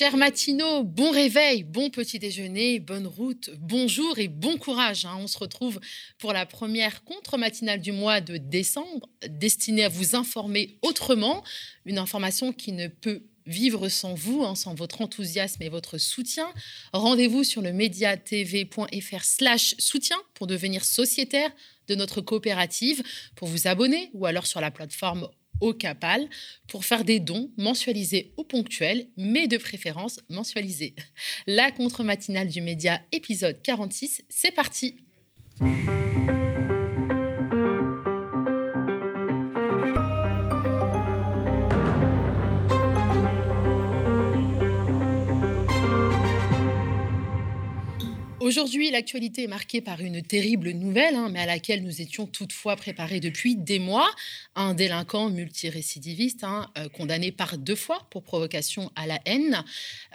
Chers matinaux, bon réveil, bon petit déjeuner, bonne route, bonjour et bon courage. hein. On se retrouve pour la première contre-matinale du mois de décembre, destinée à vous informer autrement. Une information qui ne peut vivre sans vous, hein, sans votre enthousiasme et votre soutien. Rendez-vous sur le mediatv.fr slash soutien pour devenir sociétaire de notre coopérative, pour vous abonner ou alors sur la plateforme au Capal pour faire des dons mensualisés ou ponctuels, mais de préférence mensualisés. La contre-matinale du média, épisode 46, c'est parti. Aujourd'hui, l'actualité est marquée par une terrible nouvelle, hein, mais à laquelle nous étions toutefois préparés depuis des mois. Un délinquant multirécidiviste, hein, euh, condamné par deux fois pour provocation à la haine,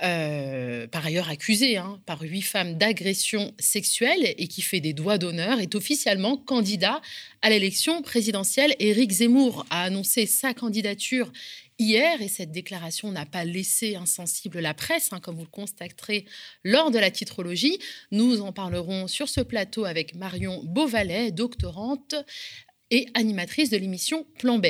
euh, par ailleurs accusé hein, par huit femmes d'agression sexuelle et qui fait des doigts d'honneur, est officiellement candidat à l'élection présidentielle. Éric Zemmour a annoncé sa candidature hier et cette déclaration n'a pas laissé insensible la presse, hein, comme vous le constaterez lors de la titrologie. Nous en parlerons sur ce plateau avec Marion Beauvalet, doctorante et animatrice de l'émission Plan B.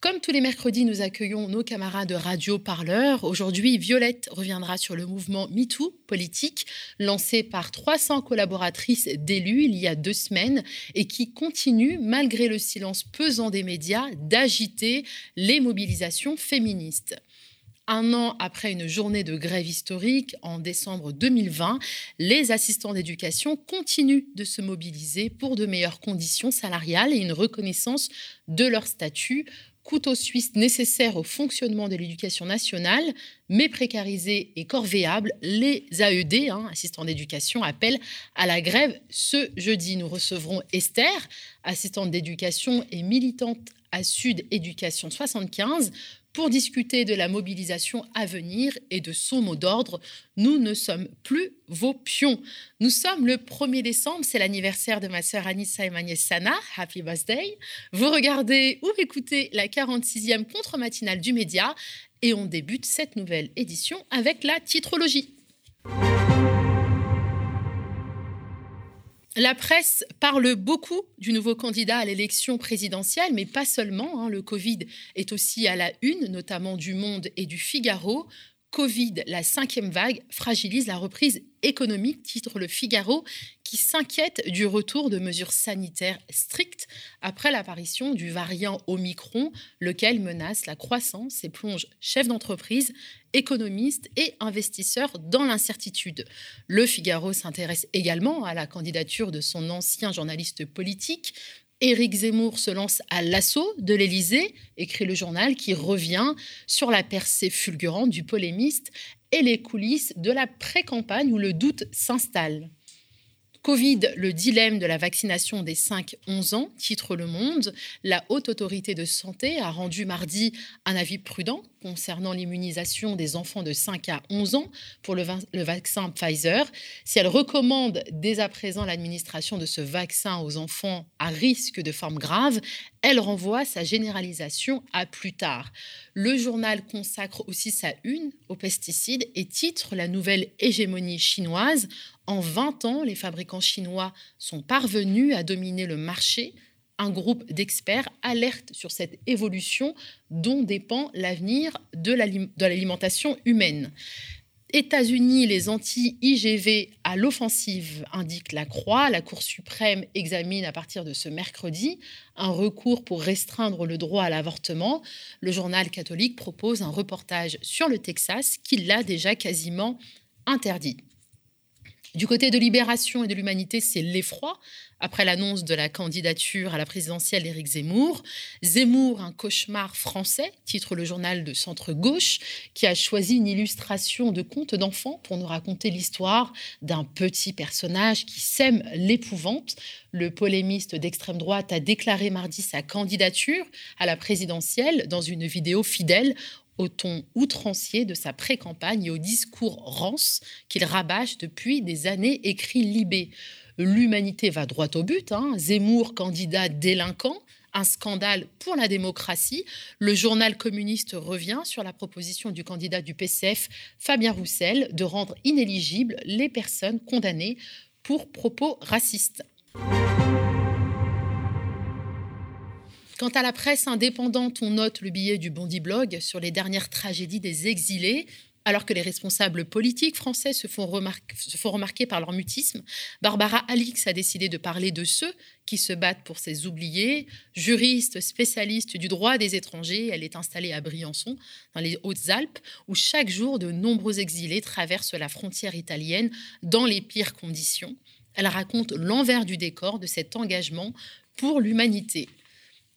Comme tous les mercredis, nous accueillons nos camarades de radio parleurs. Aujourd'hui, Violette reviendra sur le mouvement MeToo politique lancé par 300 collaboratrices d'élus il y a deux semaines et qui continue, malgré le silence pesant des médias, d'agiter les mobilisations féministes un an après une journée de grève historique en décembre 2020, les assistants d'éducation continuent de se mobiliser pour de meilleures conditions salariales et une reconnaissance de leur statut couteau suisse nécessaire au fonctionnement de l'éducation nationale, mais précarisés et corvéables, les AED, hein, assistants d'éducation, appellent à la grève ce jeudi. Nous recevrons Esther, assistante d'éducation et militante à Sud Éducation 75, pour discuter de la mobilisation à venir et de son mot d'ordre. Nous ne sommes plus vos pions. Nous sommes le 1er décembre, c'est l'anniversaire de ma sœur Anissa nièce Sana. Happy birthday. Vous regardez ou écoutez la 46e contre-matinale du média et on débute cette nouvelle édition avec la titrologie. La presse parle beaucoup du nouveau candidat à l'élection présidentielle, mais pas seulement. hein. Le Covid est aussi à la une, notamment du Monde et du Figaro. Covid, la cinquième vague, fragilise la reprise économique, titre le Figaro, qui s'inquiète du retour de mesures sanitaires strictes après l'apparition du variant Omicron, lequel menace la croissance et plonge chefs d'entreprise, économistes et investisseurs dans l'incertitude. Le Figaro s'intéresse également à la candidature de son ancien journaliste politique, Éric Zemmour se lance à l'assaut de l'Élysée, écrit le journal, qui revient sur la percée fulgurante du polémiste et les coulisses de la pré-campagne où le doute s'installe. Covid, le dilemme de la vaccination des 5-11 ans, titre Le Monde. La Haute Autorité de Santé a rendu mardi un avis prudent concernant l'immunisation des enfants de 5 à 11 ans pour le, le vaccin Pfizer. Si elle recommande dès à présent l'administration de ce vaccin aux enfants à risque de forme grave, elle renvoie sa généralisation à plus tard. Le journal consacre aussi sa une aux pesticides et titre la nouvelle hégémonie chinoise. En 20 ans, les fabricants chinois sont parvenus à dominer le marché. Un groupe d'experts alerte sur cette évolution dont dépend l'avenir de l'alim- de l'alimentation humaine. États-Unis, les anti-IGV à l'offensive, indique la Croix. La Cour suprême examine à partir de ce mercredi un recours pour restreindre le droit à l'avortement. Le journal catholique propose un reportage sur le Texas qui l'a déjà quasiment interdit. Du côté de Libération et de l'Humanité, c'est l'effroi après l'annonce de la candidature à la présidentielle d'Éric Zemmour. Zemmour, un cauchemar français, titre le journal de centre-gauche, qui a choisi une illustration de conte d'enfant pour nous raconter l'histoire d'un petit personnage qui sème l'épouvante. Le polémiste d'extrême droite a déclaré mardi sa candidature à la présidentielle dans une vidéo fidèle au ton outrancier de sa pré-campagne et au discours rance qu'il rabâche depuis des années, écrit Libé. L'humanité va droit au but. hein. Zemmour, candidat délinquant, un scandale pour la démocratie. Le journal communiste revient sur la proposition du candidat du PCF, Fabien Roussel, de rendre inéligibles les personnes condamnées pour propos racistes. Quant à la presse indépendante, on note le billet du Bondi Blog sur les dernières tragédies des exilés. Alors que les responsables politiques français se font, remarquer par leur mutisme, Barbara Alix a décidé de parler de ceux qui se battent pour ces oubliés. Juriste, spécialiste du droit des étrangers, elle est installée à Briançon, dans les Hautes-Alpes, où chaque jour de nombreux exilés traversent la frontière italienne dans les pires conditions. Elle raconte l'envers du décor de cet engagement pour l'humanité.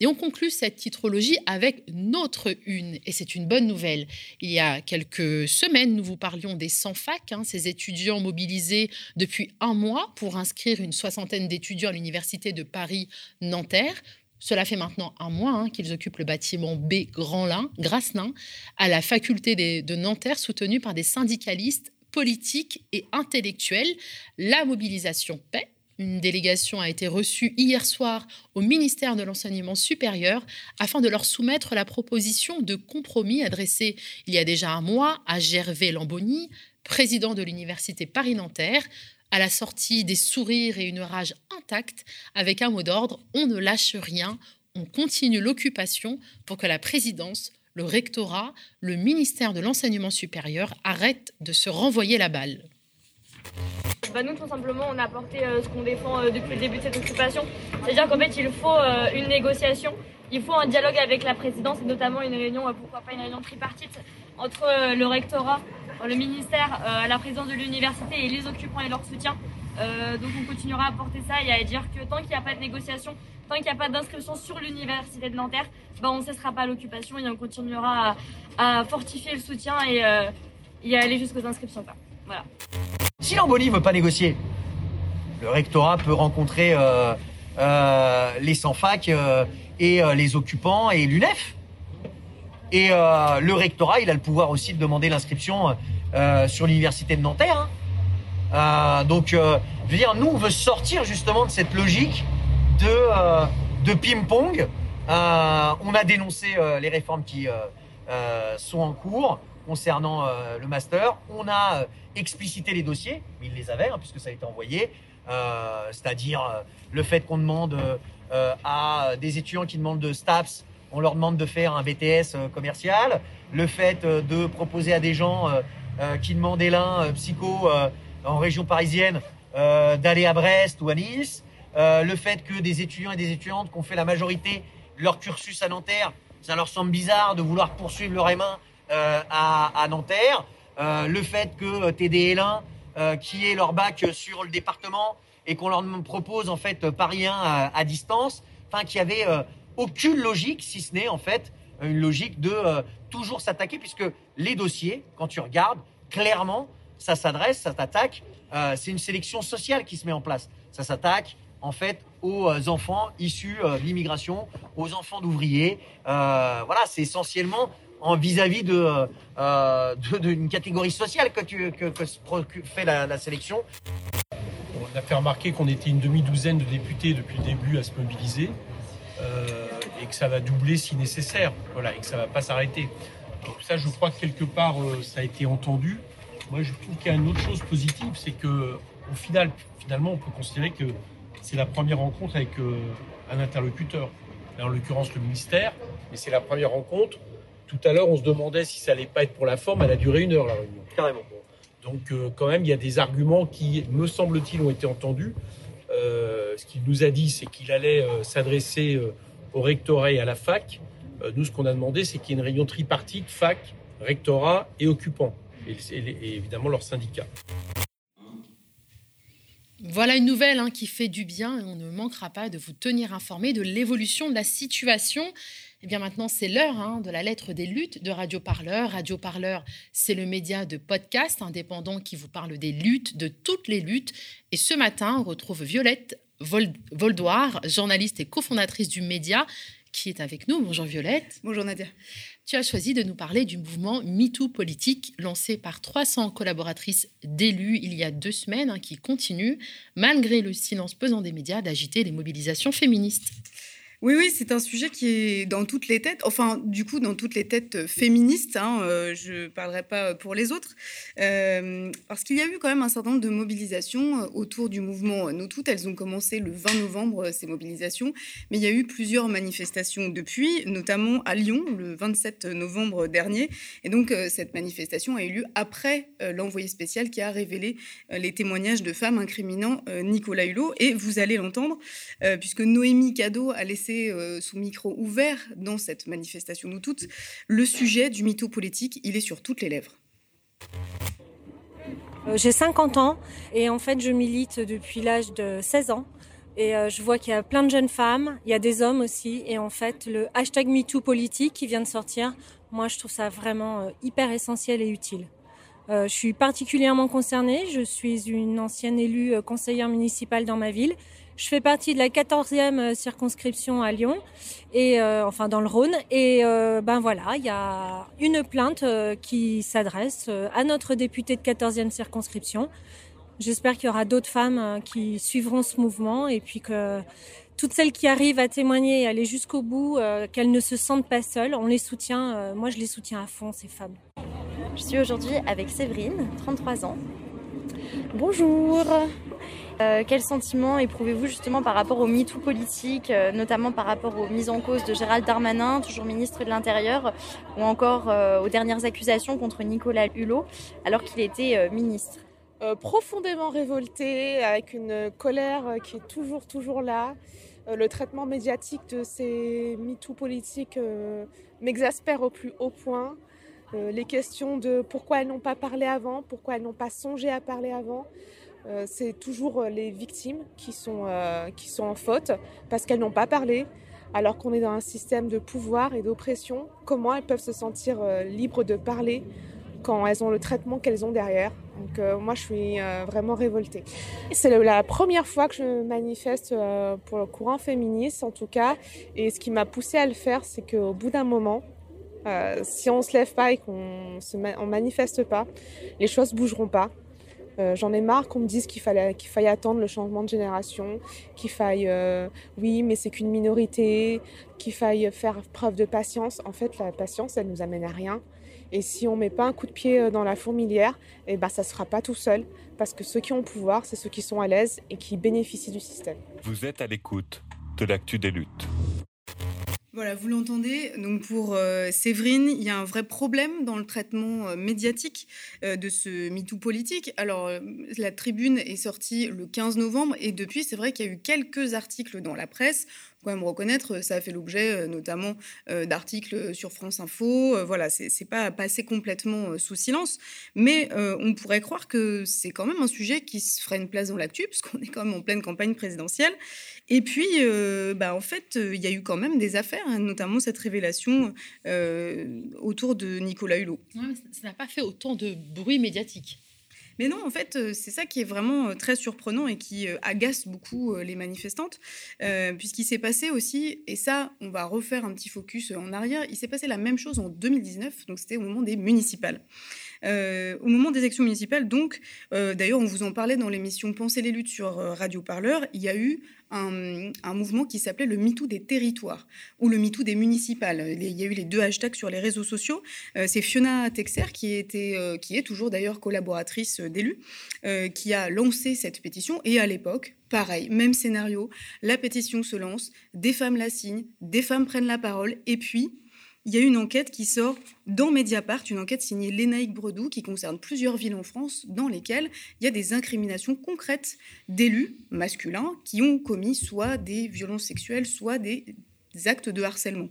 Et on conclut cette titrologie avec notre une, et c'est une bonne nouvelle. Il y a quelques semaines, nous vous parlions des 100 facs, hein, ces étudiants mobilisés depuis un mois pour inscrire une soixantaine d'étudiants à l'université de Paris-Nanterre. Cela fait maintenant un mois hein, qu'ils occupent le bâtiment B Grand-Lin, Grasselin, à la faculté de Nanterre, soutenue par des syndicalistes politiques et intellectuels. La mobilisation paie une délégation a été reçue hier soir au ministère de l'Enseignement supérieur afin de leur soumettre la proposition de compromis adressée il y a déjà un mois à Gervais Lamboni, président de l'Université Paris-Nanterre. À la sortie des sourires et une rage intacte, avec un mot d'ordre, on ne lâche rien, on continue l'occupation pour que la présidence, le rectorat, le ministère de l'Enseignement supérieur arrêtent de se renvoyer la balle. Bah, nous, tout simplement, on a apporté euh, ce qu'on défend euh, depuis le début de cette occupation. C'est-à-dire qu'en fait, il faut euh, une négociation, il faut un dialogue avec la présidence et notamment une réunion, pourquoi pas une réunion tripartite entre le rectorat, le ministère, la présidence de l'université et les occupants et leur soutien. donc on continuera à porter ça et à dire que tant qu'il n'y a pas de négociation, tant qu'il n'y a pas d'inscription sur l'université de Nanterre, bah, on ne cessera pas l'occupation et on continuera à, fortifier le soutien et, y aller jusqu'aux inscriptions. Si Lamboni ne veut pas négocier, le rectorat peut rencontrer euh, euh, les sans-fac euh, et les occupants et l'UNEF. Et le rectorat, il a le pouvoir aussi de demander l'inscription sur l'université de Nanterre. Hein. donc, je veux dire, nous, on veut sortir justement de cette logique de, de ping-pong. on a dénoncé les réformes qui sont en cours concernant le master. On a expliciter les dossiers, mais ils les avaient, hein, puisque ça a été envoyé. Euh, c'est-à-dire euh, le fait qu'on demande euh, à des étudiants qui demandent de STAPS, on leur demande de faire un BTS commercial. Le fait de proposer à des gens qui demandaient l'un psycho en région parisienne d'aller à Brest ou à Nice. le fait que des étudiants et des étudiantes qui ont fait la majorité leur cursus à Nanterre, ça leur semble bizarre de vouloir poursuivre leur M1 à, à Nanterre. Euh, le fait que TDL1, euh, qui est leur bac sur le département, et qu'on leur propose en fait Paris 1 à, distance, enfin qu'il y avait euh, aucune logique, si ce n'est en fait une logique de toujours s'attaquer, puisque les dossiers, quand tu regardes, clairement, ça s'adresse, ça t'attaque. c'est une sélection sociale qui se met en place. Ça s'attaque en fait aux enfants issus de l'immigration, aux enfants d'ouvriers. voilà, c'est essentiellement vis-à-vis de, euh, d'une catégorie sociale que, tu, que, fait la, sélection. On a fait remarquer qu'on était une demi-douzaine de députés depuis le début à se mobiliser euh, et que ça va doubler si nécessaire, voilà, et que ça va pas s'arrêter. Donc ça, je crois que quelque part, euh, ça a été entendu. Moi, je trouve qu'il y a une autre chose positive, c'est que au final, finalement, on peut considérer que c'est la première rencontre avec un interlocuteur. en l'occurrence, le ministère, mais c'est la première rencontre tout à l'heure, on se demandait si ça allait pas être pour la forme. Elle a duré une heure, la réunion. Carrément. Donc, euh, quand même, il y a des arguments qui, me semble-t-il, ont été entendus. Euh, ce qu'il nous a dit, c'est qu'il allait euh, s'adresser au rectorat et à la fac. nous, ce qu'on a demandé, c'est qu'il y ait une réunion tripartite, fac, rectorat et occupants, et, évidemment leurs syndicats. Voilà une nouvelle hein, qui fait du bien et on ne manquera pas de vous tenir informé de l'évolution de la situation. Eh bien maintenant, c'est l'heure hein, de la lettre des luttes de Radio Parleur. Radio Parleur, c'est le média de podcast indépendant qui vous parle des luttes, de toutes les luttes. Et ce matin, on retrouve Violette Voldoir, journaliste et cofondatrice du média, qui est avec nous. Bonjour Violette. Bonjour Nadia. Tu as choisi de nous parler du mouvement MeToo politique lancé par 300 collaboratrices d'élus il y a deux semaines, hein, qui continue, malgré le silence pesant des médias, d'agiter les mobilisations féministes. Oui, oui, c'est un sujet qui est dans toutes les têtes, enfin, du coup, dans toutes les têtes euh, féministes. Hein, euh, je ne parlerai pas pour les autres. Euh, parce qu'il y a eu quand même un certain nombre de mobilisations autour du mouvement Nous Toutes. Elles ont commencé le 20 novembre, ces mobilisations. Mais il y a eu plusieurs manifestations depuis, notamment à Lyon, le 27 novembre dernier. Et donc, cette manifestation a eu lieu après l'envoyé spécial qui a révélé les témoignages de femmes incriminant Nicolas Hulot. Et vous allez l'entendre, puisque Noémie Cadeau a laissé euh, sous micro ouvert dans cette manifestation Nous Toutes, le sujet du mytho politique, il est sur toutes les lèvres. Euh, j'ai 50 ans et en fait je milite depuis l'âge de 16 ans. Et euh, je vois qu'il y a plein de jeunes femmes, il y a des hommes aussi. Et en fait, le hashtag MeToo politique qui vient de sortir, moi je trouve ça vraiment hyper essentiel et utile. je suis particulièrement concernée. Je suis une ancienne élue conseillère municipale dans ma ville. Je fais partie de la 14e euh, circonscription à Lyon, et euh, enfin dans le Rhône. Et euh, ben voilà, il y a une plainte qui s'adresse à notre député de 14e circonscription. J'espère qu'il y aura d'autres femmes qui suivront ce mouvement et puis que toutes celles qui arrivent à témoigner et aller jusqu'au bout, qu'elles ne se sentent pas seules, on les soutient. moi, je les soutiens à fond, ces femmes. Je suis aujourd'hui avec Séverine, 33 ans. Bonjour euh, quel sentiment éprouvez-vous justement par rapport au MeToo politique, euh, notamment par rapport aux mises en cause de Gérald Darmanin, toujours ministre de l'Intérieur, ou encore euh, aux dernières accusations contre Nicolas Hulot, alors qu'il était ministre? Profondément révolté, avec une colère qui est toujours, toujours là. le traitement médiatique de ces MeToo politiques m'exaspère au plus haut point. les questions de pourquoi elles n'ont pas parlé avant, pourquoi elles n'ont pas songé à parler avant. Euh, c'est toujours euh, les victimes qui sont, euh, qui sont en faute parce qu'elles n'ont pas parlé, alors qu'on est dans un système de pouvoir et d'oppression. Comment elles peuvent se sentir libres de parler quand elles ont le traitement qu'elles ont derrière? Donc moi, je suis vraiment révoltée. C'est la première fois que je manifeste pour le courant féministe, en tout cas. Et ce qui m'a poussée à le faire, c'est qu'au bout d'un moment, si on ne se lève pas et qu'on ne manifeste pas, les choses bougeront pas. Euh, j'en ai marre qu'on me dise qu'il fallait qu'il faille attendre le changement de génération, qu'il faille euh, oui mais c'est qu'une minorité, qu'il faille faire preuve de patience. En fait la patience elle nous amène à rien. Et si on met pas un coup de pied euh, dans la fourmilière, eh ben ça se fera pas tout seul parce que ceux qui ont le pouvoir c'est ceux qui sont à l'aise et qui bénéficient du système. Vous êtes à l'écoute de l'actu des luttes. Voilà, vous l'entendez. Donc pour euh, Séverine, il y a un vrai problème dans le traitement euh, médiatique euh, de ce MeToo politique. Alors la tribune est sortie le 15 novembre et depuis, c'est vrai qu'il y a eu quelques articles dans la presse quand même reconnaître, ça a fait l'objet euh, notamment euh, d'articles sur France Info. Euh, voilà, c'est pas passé complètement sous silence, mais on pourrait croire que c'est quand même un sujet qui se ferait une place dans l'actu, parce qu'on est quand même en pleine campagne présidentielle. Et puis, bah, en fait, il y a eu quand même des affaires, hein, notamment cette révélation autour de Nicolas Hulot. ça n'a pas fait autant de bruit médiatique. Mais non, en fait, euh, c'est ça qui est vraiment euh, très surprenant et qui euh, agace beaucoup les manifestantes, puisqu'il s'est passé aussi, et ça, on va refaire un petit focus en arrière, il s'est passé la même chose en 2019, donc c'était au moment des municipales. Au moment des élections municipales, donc, d'ailleurs, on vous en parlait dans l'émission Penser les luttes sur Radio Parleur, il y a eu un, mouvement qui s'appelait le MeToo des territoires ou le MeToo des municipales. Il y a eu les deux hashtags sur les réseaux sociaux. Euh, c'est Fiona Texer, qui, était, euh, qui est toujours d'ailleurs collaboratrice d'élus, euh, qui a lancé cette pétition. Et à l'époque, pareil, même scénario, la pétition se lance, des femmes la signent, des femmes prennent la parole, et puis il y a une enquête qui sort dans Mediapart, une enquête signée Lénaïque Bredou qui concerne plusieurs villes en France dans lesquelles il y a des incriminations concrètes d'élus masculins qui ont commis soit des violences sexuelles, soit des actes de harcèlement.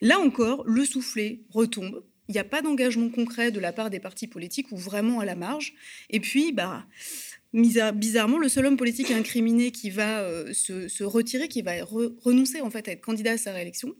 Là encore, le soufflet retombe. Il n'y a pas d'engagement concret de la part des partis politiques ou vraiment à la marge. Et puis, bah, bizarrement, le seul homme politique incriminé qui va euh, se, retirer, qui va renoncer en fait à être candidat à sa réélection,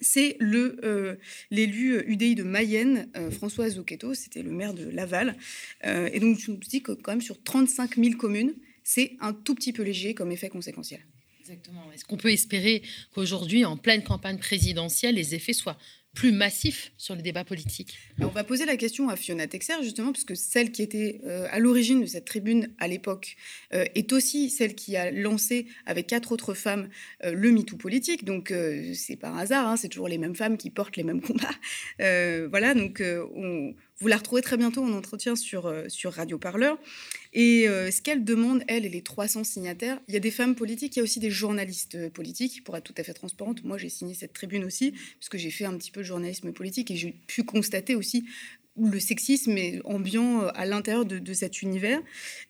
c'est euh, l'élu UDI de Mayenne, euh, François c'était le maire de Laval. Euh, et donc, je me dis que quand même sur 35 000 communes, c'est un tout petit peu léger comme effet conséquentiel. Exactement. Est-ce qu'on peut espérer qu'aujourd'hui, en pleine campagne présidentielle, les effets soient plus massif sur le débat politique On va poser la question à Fiona Texer, justement, puisque celle qui était euh, à l'origine de cette tribune à l'époque euh, est aussi celle qui a lancé, avec quatre autres femmes, euh, le MeToo politique. Donc, c'est pas un hasard, hein, c'est toujours les mêmes femmes qui portent les mêmes combats. voilà, donc on, vous la retrouvez très bientôt en entretien sur, euh, sur Radio Parleur. Et euh, ce qu'elle demande, elle et les 300 signataires, il y a des femmes politiques, il y a aussi des journalistes euh, politiques, pour être tout à fait transparente. Moi, j'ai signé cette tribune aussi, parce que j'ai fait un petit peu de journalisme politique et j'ai pu constater aussi le sexisme est ambiant à l'intérieur de, cet univers.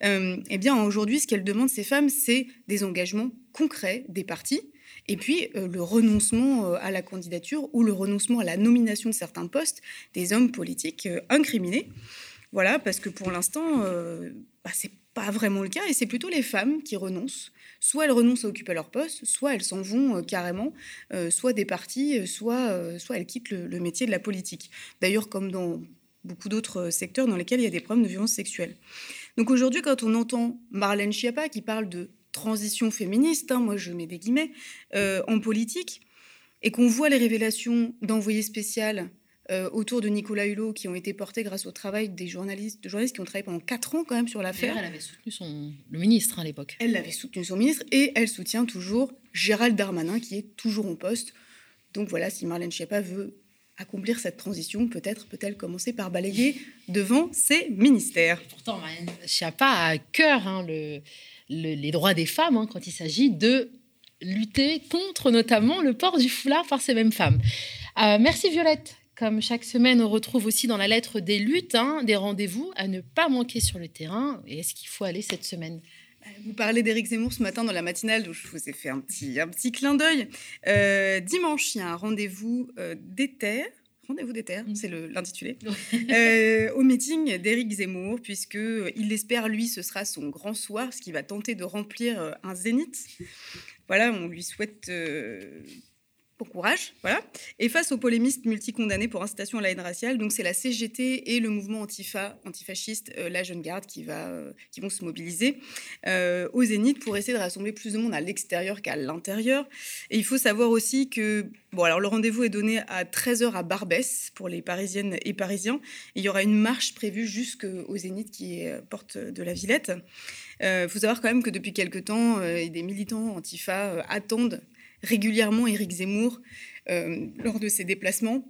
eh bien, aujourd'hui, ce qu'elle demande, ces femmes, c'est des engagements concrets des partis et puis euh, le renoncement euh, à la candidature ou le renoncement à la nomination de certains postes des hommes politiques euh, incriminés. Voilà, parce que pour l'instant, bah, c'est pas vraiment le cas et c'est plutôt les femmes qui renoncent. Soit elles renoncent à occuper leur poste, soit elles s'en vont carrément, soit des partis, soit, soit elles quittent le, le métier de la politique. D'ailleurs, comme dans beaucoup d'autres secteurs dans lesquels il y a des problèmes de violence sexuelle. Donc aujourd'hui, quand on entend Marlène Schiappa qui parle de transition féministe, hein, moi je mets des guillemets, euh, en politique, et qu'on voit les révélations d'envoyés spécial euh, autour de Nicolas Hulot qui ont été portées grâce au travail des journalistes, de journalistes qui ont travaillé pendant quatre ans quand même sur l'affaire. Elle avait soutenu son, le ministre à l'époque. Elle avait soutenu son ministre et elle soutient toujours Gérald Darmanin qui est toujours en poste. Donc voilà, si Marlène Schiappa veut accomplir cette transition, peut-être peut-elle commencer par balayer devant ses ministères. Pourtant, Marlène Schiappa a à cœur hein, le les droits des femmes hein, quand il s'agit de lutter contre notamment le port du foulard par ces mêmes femmes. Euh, merci Violette. Comme chaque semaine, on retrouve aussi dans la lettre des luttes, hein, des rendez-vous à ne pas manquer sur le terrain. Et est-ce qu'il faut aller cette semaine? Euh, vous parlez d'Éric Zemmour ce matin dans la matinale, où je vous ai fait un petit, un petit clin d'œil. Euh, dimanche, il y a un rendez-vous euh, d'Ether Rendez-vous des terres, c'est l'intitulé, euh, au meeting d'Éric Zemmour, puisque euh, il espère, lui, ce sera son grand soir, ce qui va tenter de remplir euh, un zénith. Voilà, on lui souhaite Bon courage, voilà. Et face aux polémistes multicondamnés pour incitation à la haine raciale, donc c'est la CGT et le mouvement antifa, antifasciste, euh, la Jeune Garde, qui, va, euh, qui vont se mobiliser euh, au Zénith pour essayer de rassembler plus de monde à l'extérieur qu'à l'intérieur. Et il faut savoir aussi que, bon, alors le rendez-vous est donné à 13h à Barbès pour les Parisiennes et Parisiens. il y aura une marche prévue jusqu'au Zénith qui est porte de la Villette. Il faut savoir quand même que depuis quelque temps, des militants antifa attendent régulièrement Éric Zemmour euh, lors de ses déplacements.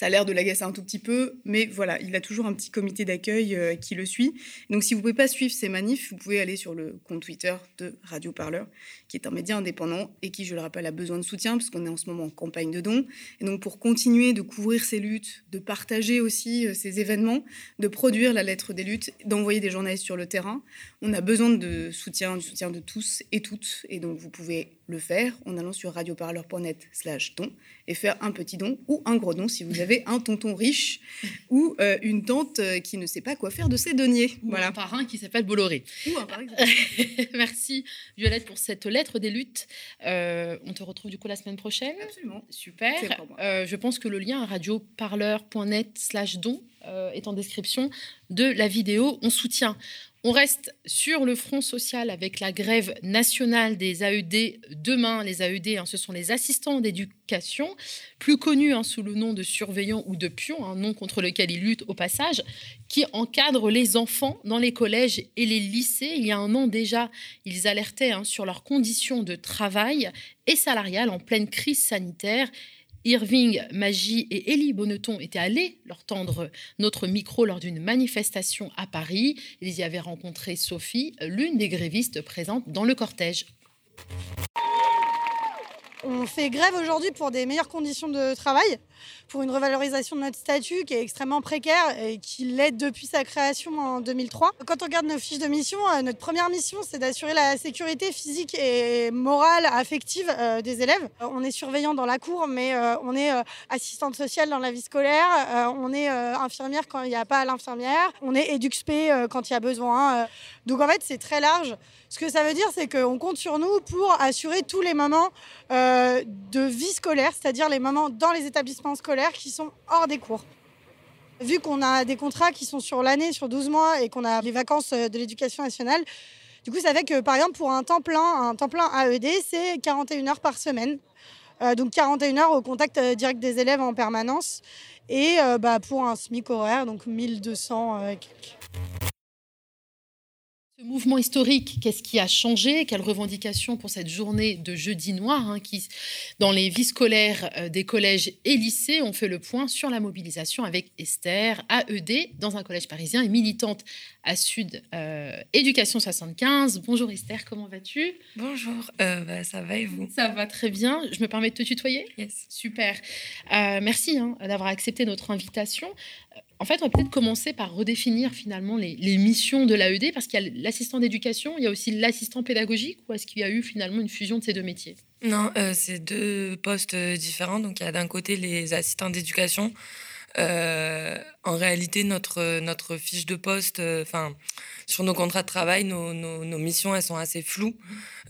Ça a l'air de l'agacer un tout petit peu, mais voilà, il a toujours un petit comité d'accueil euh, qui le suit. Donc, si vous ne pouvez pas suivre ces manifs, vous pouvez aller sur le compte Twitter de Radio Parleur, qui est un média indépendant et qui, je le rappelle, a besoin de soutien, parce qu'on est en ce moment en campagne de dons. Et donc, pour continuer de couvrir ces luttes, de partager aussi euh, ces événements, de produire la lettre des luttes, d'envoyer des journalistes sur le terrain, on a besoin de soutien, du soutien de tous et toutes. Et donc, vous pouvez le faire en allant sur radioparleur.net slash don et faire un petit don ou un gros don si vous avez un tonton riche ou euh, une tante euh, qui ne sait pas quoi faire de ses deniers. Ou voilà. un parrain qui s'appelle Bolloré. Ou un parrain. Merci Violette pour cette lettre des luttes. Euh, on te retrouve du coup la semaine prochaine. Absolument. Super. je pense que le lien à radioparleur.net slash don est en description de la vidéo. On soutient on reste sur le front social avec la grève nationale des AED demain. Les AED, hein, ce sont les assistants d'éducation, plus connus hein, sous le nom de surveillants ou de pions, un nom contre lequel ils luttent au passage, qui encadrent les enfants dans les collèges et les lycées. Il y a un an déjà, ils alertaient hein, sur leurs conditions de travail et salariales en pleine crise sanitaire Irving Magie et Elie Bonneton étaient allés leur tendre notre micro lors d'une manifestation à Paris. Ils y avaient rencontré Sophie, l'une des grévistes présentes dans le cortège. On fait grève aujourd'hui pour des meilleures conditions de travail, pour une revalorisation de notre statut qui est extrêmement précaire et qui l'est depuis sa création en 2003. Quand on regarde nos fiches de mission, euh, notre première mission, c'est d'assurer la sécurité physique et morale, affective euh, des élèves. Euh, on est surveillant dans la cour, mais on est assistante sociale dans la vie scolaire, on est infirmière quand il n'y a pas l'infirmière, on est EduxP quand il y a besoin. Donc en fait, c'est très large. Ce que ça veut dire, c'est qu'on compte sur nous pour assurer tous les moments euh, de vie scolaire, c'est-à-dire les moments dans les établissements scolaires qui sont hors des cours. Vu qu'on a des contrats qui sont sur l'année, sur 12 mois, et qu'on a les vacances de l'éducation nationale, du coup, ça fait que, par exemple, pour un temps plein, un temps plein AED, c'est 41 heures par semaine. donc 41 heures au contact direct des élèves en permanence. Et bah, pour un SMIC horaire, donc 1200 quelques. Ce mouvement historique, qu'est-ce qui a changé? Quelles revendications pour cette journée de jeudi noir hein, qui, Dans les vies scolaires euh, des collèges et lycées, on fait le point sur la mobilisation avec Esther, AED, dans un collège parisien et militante à Sud euh, Éducation 75. Bonjour Esther, comment vas-tu? Bonjour, euh, bah, ça va et vous? Ça va très bien. Je me permets de te tutoyer? Yes. Super. merci hein, d'avoir accepté notre invitation. En fait, on va peut-être commencer par redéfinir finalement les, missions de l'AED, parce qu'il y a l'assistant d'éducation, il y a aussi l'assistant pédagogique, ou est-ce qu'il y a eu finalement une fusion de ces deux métiers? Non, euh, c'est deux postes différents. Donc, il y a d'un côté les assistants d'éducation. Euh, en réalité, notre, notre fiche de poste, euh, enfin, sur nos contrats de travail, nos, nos, missions, elles sont assez floues.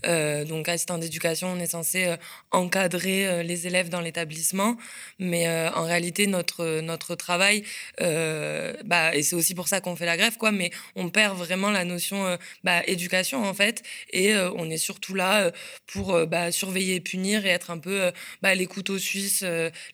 Euh, donc, assistant d'éducation, on est censé euh, encadrer euh, les élèves dans l'établissement, mais en réalité, notre notre travail, bah, et c'est aussi pour ça qu'on fait la grève, quoi. Mais on perd vraiment la notion bah, éducation en fait, et on est surtout là pour bah, surveiller et punir et être un peu bah, les couteaux suisses,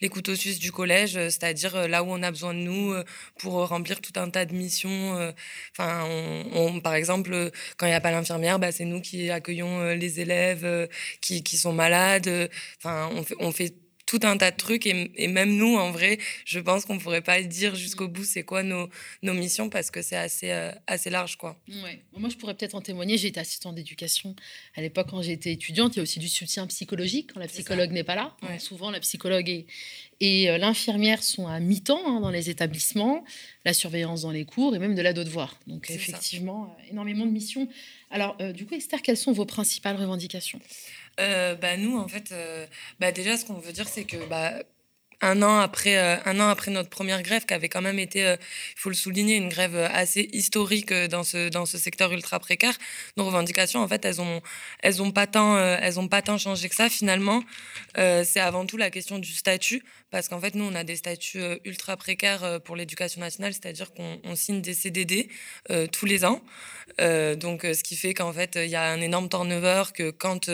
les couteaux suisses du collège, c'est-à-dire là où on a besoin de nous pour remplir tout un tas de missions. Enfin, on, par exemple, quand il n'y a pas l'infirmière, bah, c'est nous qui accueillons les élèves euh, qui, qui sont malades. Enfin, on fait, on fait tout un tas de trucs et, même nous en vrai je pense qu'on pourrait pas dire jusqu'au bout c'est quoi nos, nos missions parce que c'est assez euh, assez large quoi ouais. moi je pourrais peut-être en témoigner j'ai été assistante d'éducation à l'époque quand j'étais étudiante il y a aussi du soutien psychologique quand la psychologue n'est pas là souvent la psychologue et, et euh, l'infirmière sont à mi-temps hein, dans les établissements la surveillance dans les cours et même de la devoir donc effectivement énormément de missions. Alors, euh, du coup, Esther, quelles sont vos principales revendications? Euh, bah, Nous, en fait, euh, bah, déjà, ce qu'on veut dire, c'est que bah, un an après un an après notre première grève qui avait quand même été il faut le souligner une grève assez historique dans ce dans ce secteur ultra précaire nos revendications en fait elles ont elles ont pas tant elles ont pas tant changé que ça finalement. C'est avant tout la question du statut parce qu'en fait, nous, on a des statuts euh, ultra précaires euh, pour l'éducation nationale, c'est-à-dire qu'on signe des CDD euh, tous les ans. donc, ce qui fait qu'en fait, il y a un énorme turnover, que quand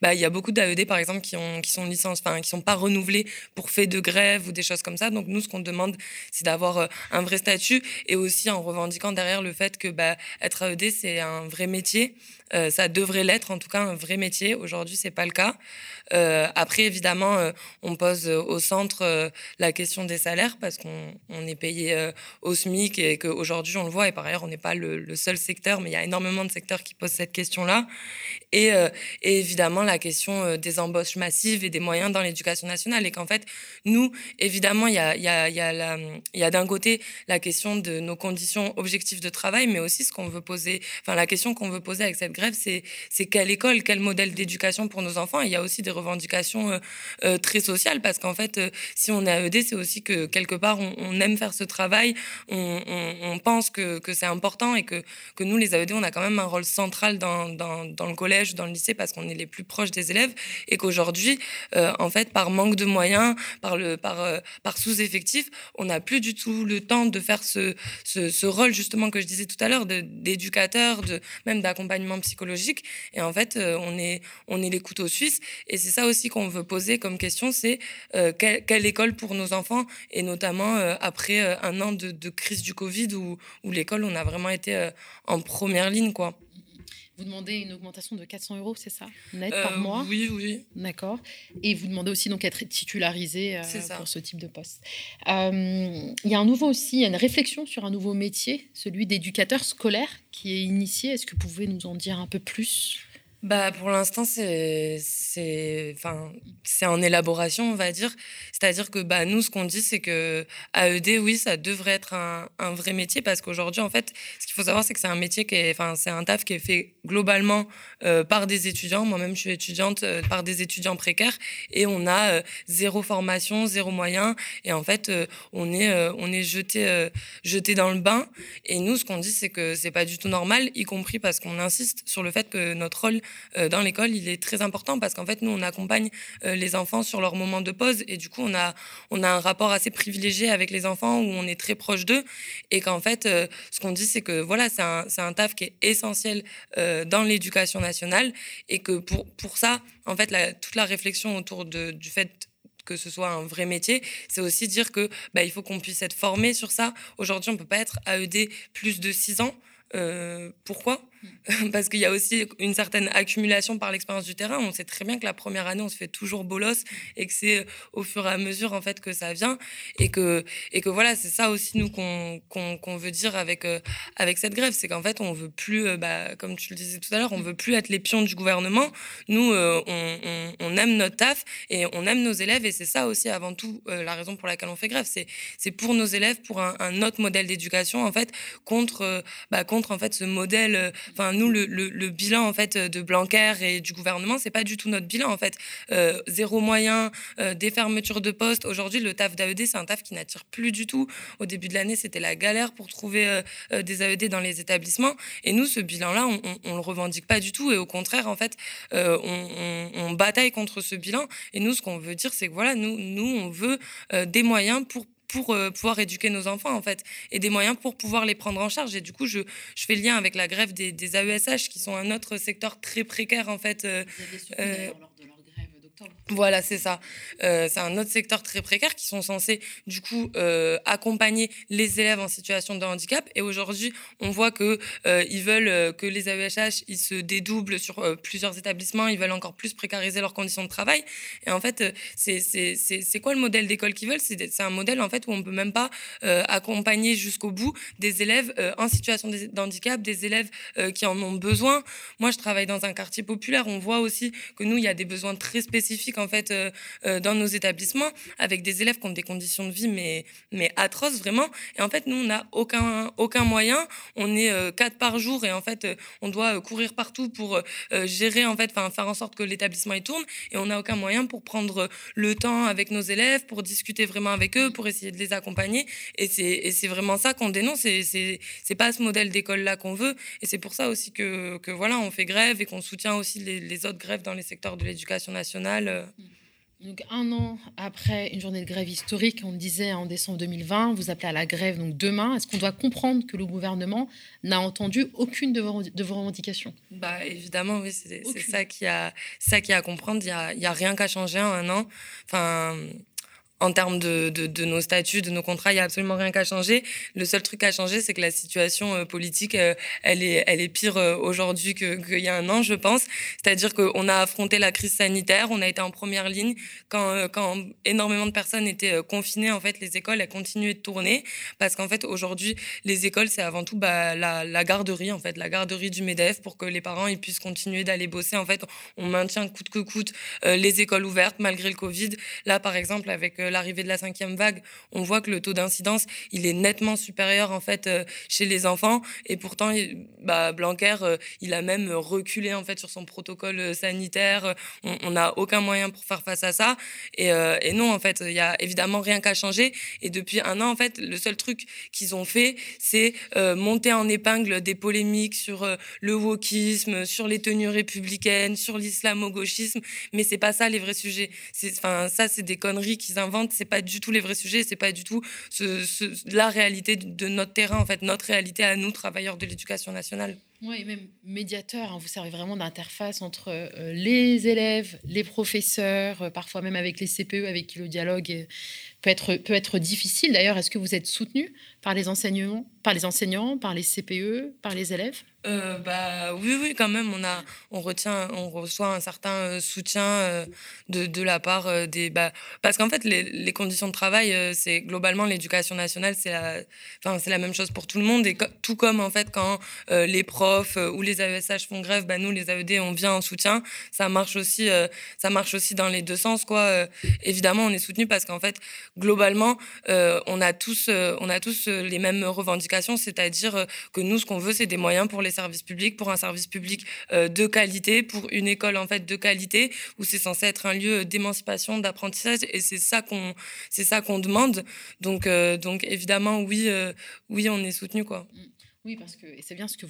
bah, il y a beaucoup d'AED, par exemple, qui sont licence, enfin, qui sont pas renouvelés pour fait de grève ou des choses comme ça. Donc, nous, ce qu'on demande, c'est d'avoir un vrai statut et aussi en revendiquant derrière le fait que bah, être AED, c'est un vrai métier. Ça devrait l'être, en tout cas, un vrai métier. Aujourd'hui, c'est pas le cas. après, évidemment, on pose au centre euh, la question des salaires parce qu'on est payé euh, au SMIC et qu'aujourd'hui on le voit et par ailleurs on n'est pas le, seul secteur mais il y a énormément de secteurs qui posent cette question-là et, euh, évidemment la question des embauches massives et des moyens dans l'éducation nationale et qu'en fait nous évidemment il y a, a d'un côté la question de nos conditions objectives de travail mais aussi ce qu'on veut poser enfin la question qu'on veut poser avec cette grève c'est c'est quelle école quel modèle d'éducation pour nos enfants. Il y a aussi des revendications très sociales parce qu'en fait si on est AED, c'est aussi que quelque part, on, aime faire ce travail, on, pense que, c'est important et que, que nous, les AED, on a quand même un rôle central dans, dans, le collège, dans le lycée, parce qu'on est les plus proches des élèves et qu'aujourd'hui, euh, en fait, par manque de moyens, par, le, par, euh, par sous-effectif, on n'a plus du tout le temps de faire ce, ce, rôle, justement, que je disais tout à l'heure, d'éducateur, de, même d'accompagnement psychologique. Et en fait, euh, on, est, on est les couteaux suisses. Et c'est ça aussi qu'on veut poser comme question, c'est quel quelle école pour nos enfants? Et notamment euh, après euh, un an de, crise du Covid où, où l'école, on a vraiment été euh, en première ligne, quoi. Vous demandez une augmentation de 400 euros, c'est ça Net par mois? Oui, oui. D'accord. Et vous demandez aussi donc être titularisé pour ce type de poste. il y a un nouveau aussi, il y a une réflexion sur un nouveau métier, celui d'éducateur scolaire, qui est initié. Est-ce que vous pouvez nous en dire un peu plus? Bah, pour l'instant, c'est, en élaboration, on va dire. C'est-à-dire que, bah, nous, ce qu'on dit, c'est que AED, oui, ça devrait être un, vrai métier parce qu'aujourd'hui, en fait, ce qu'il faut savoir, c'est que c'est un métier qui est, c'est un taf qui est fait globalement euh, par des étudiants. Moi-même, je suis étudiante euh, par des étudiants précaires et on a euh, zéro formation, zéro moyen. Et en fait, on est, on est jeté, jeté dans le bain. Et nous, ce qu'on dit, c'est que c'est pas du tout normal, y compris parce qu'on insiste sur le fait que notre rôle, dans l'école, il est très important parce qu'en fait, nous, on accompagne les enfants sur leur moment de pause et du coup, on a, on a un rapport assez privilégié avec les enfants où on est très proche d'eux et qu'en fait, ce qu'on dit, c'est que voilà, c'est un, un, taf qui est essentiel dans l'éducation nationale et que pour, pour ça, en fait, toute la réflexion autour de, du fait que ce soit un vrai métier, c'est aussi dire que bah, il faut qu'on puisse être formé sur ça. Aujourd'hui, on peut pas être AED plus de 6 ans. Euh, pourquoi? parce qu'il y a aussi une certaine accumulation par l'expérience du terrain. On sait très bien que la première année, on se fait toujours bolos et que c'est euh, au fur et à mesure en fait que ça vient et que et que voilà, c'est ça aussi nous qu'on qu'on veut dire avec euh, avec cette grève, c'est qu'en fait on veut plus, euh, bah, comme tu le disais tout à l'heure, on veut plus être les pions du gouvernement. Nous, on, on, aime notre taf et on aime nos élèves et c'est ça aussi avant tout la raison pour laquelle on fait grève. C'est c'est pour nos élèves, pour un, un autre modèle d'éducation en fait contre bah, contre en fait ce modèle Enfin, nous, le, le, bilan en fait de Blanquer et du gouvernement, c'est pas du tout notre bilan en fait. Euh, zéro moyen, euh, des fermetures de postes. Aujourd'hui, le taf d'AED, c'est un taf qui n'attire plus du tout. Au début de l'année, c'était la galère pour trouver euh, des AED dans les établissements. Et nous, ce bilan-là, on, on, le revendique pas du tout. Et au contraire, en fait, on, on, bataille contre ce bilan. Et nous, ce qu'on veut dire, c'est que voilà, nous, nous, on veut des moyens pour pour euh, pouvoir éduquer nos enfants, en fait, et des moyens pour pouvoir les prendre en charge. Et du coup, je, je fais lien avec la grève des, des AESH, qui sont un autre secteur très précaire, en fait. Euh, voilà, c'est ça. Euh, c'est un autre secteur très précaire qui sont censés, du coup, euh, accompagner les élèves en situation de handicap. Et aujourd'hui, on voit que euh, ils veulent que les AESH ils se dédoublent sur plusieurs établissements. Ils veulent encore plus précariser leurs conditions de travail. Et en fait, c'est quoi le modèle d'école qu'ils veulent? C'est un modèle en fait où on peut même pas accompagner jusqu'au bout des élèves en situation de handicap, des élèves qui en ont besoin. Moi, je travaille dans un quartier populaire. On voit aussi que nous, il y a des besoins très spécifiques en fait euh, euh, dans nos établissements avec des élèves qui ont des conditions de vie mais mais atroces vraiment. Et en fait, nous on n'a aucun aucun moyen. On est euh, quatre par jour et en fait on doit courir partout pour gérer en fait, enfin faire en sorte que l'établissement y tourne et on n'a aucun moyen pour prendre le temps avec nos élèves, pour discuter vraiment avec eux, pour essayer de les accompagner. Et c'est vraiment ça qu'on dénonce. C'est c'est pas ce modèle d'école là qu'on veut. Et c'est pour ça aussi que que voilà, on fait grève et qu'on soutient aussi les autres grèves dans les secteurs de l'éducation nationale. Donc un an après une journée de grève historique, on disait en décembre 2020, vous appelez à la grève donc demain. Est-ce qu'on doit comprendre que le gouvernement n'a entendu aucune de vos, de vos revendications? Bah évidemment oui, c'est ça qui a ça qui a à comprendre. Il y a, y a rien qu'à changer en un an. Enfin en termes de, nos statuts, de nos contrats, il n'y a absolument rien qu'à changer. Le seul truc à changer, c'est que la situation euh, politique, euh, elle, est, elle est pire euh, aujourd'hui qu'il y a un an, je pense. C'est-à-dire qu'on a affronté la crise sanitaire, on a été en première ligne. Quand, quand énormément de personnes étaient confinées, en fait, les écoles, elles continuaient de tourner. Parce qu'en fait, aujourd'hui, les écoles, c'est avant tout bah, la, la, garderie, en fait, la garderie du MEDEF pour que les parents ils puissent continuer d'aller bosser. En fait, on maintient coûte que coûte les écoles ouvertes malgré le Covid. Là, par exemple, avec l'arrivée de la cinquième vague, on voit que le taux d'incidence, il est nettement supérieur en fait euh, chez les enfants. Et pourtant, bah, Blanquer, euh, il a même reculé en fait sur son protocole euh, sanitaire. On n'a aucun moyen pour faire face à ça. Et, non, en fait, il y a évidemment rien qu'à changer. Et depuis un an, en fait, le seul truc qu'ils ont fait, c'est monter en épingle des polémiques sur le wokisme, sur les tenues républicaines, sur l'islamo-gauchisme. Mais c'est pas ça les vrais sujets. Enfin, ça, c'est des conneries qu'ils inventent c'est pas du tout les vrais sujets, c'est pas du tout la réalité de notre terrain, en fait, notre réalité à nous, travailleurs de l'éducation nationale. Oui, et même médiateur, hein, vous servez vraiment d'interface entre euh, les élèves, les professeurs, euh, parfois même avec les CPE, avec qui le dialogue euh, peut être, peut être difficile. D'ailleurs, est-ce que vous êtes soutenu par les enseignants, par les enseignants, par les CPE, par les élèves? Bah oui oui quand même on a on retient on reçoit un certain soutien de, la part des bah, parce qu'en fait les, conditions de travail c'est globalement l'éducation nationale c'est la la même chose pour tout le monde tout comme en fait quand les profs ou les AESH font grève bah nous les AED on vient en soutien ça marche aussi ça marche aussi dans les deux sens quoi évidemment on est soutenu parce qu'en fait globalement on a tous on a tous les mêmes revendications c'est-à-dire que nous ce qu'on veut c'est des moyens pour les services publics, pour un service public euh, de qualité, pour une école en fait de qualité, où c'est censé être un lieu d'émancipation, d'apprentissage, et c'est ça qu'on c'est demande. Donc euh, donc évidemment oui euh, oui on est soutenu quoi. Oui, parce que c'est bien ce que,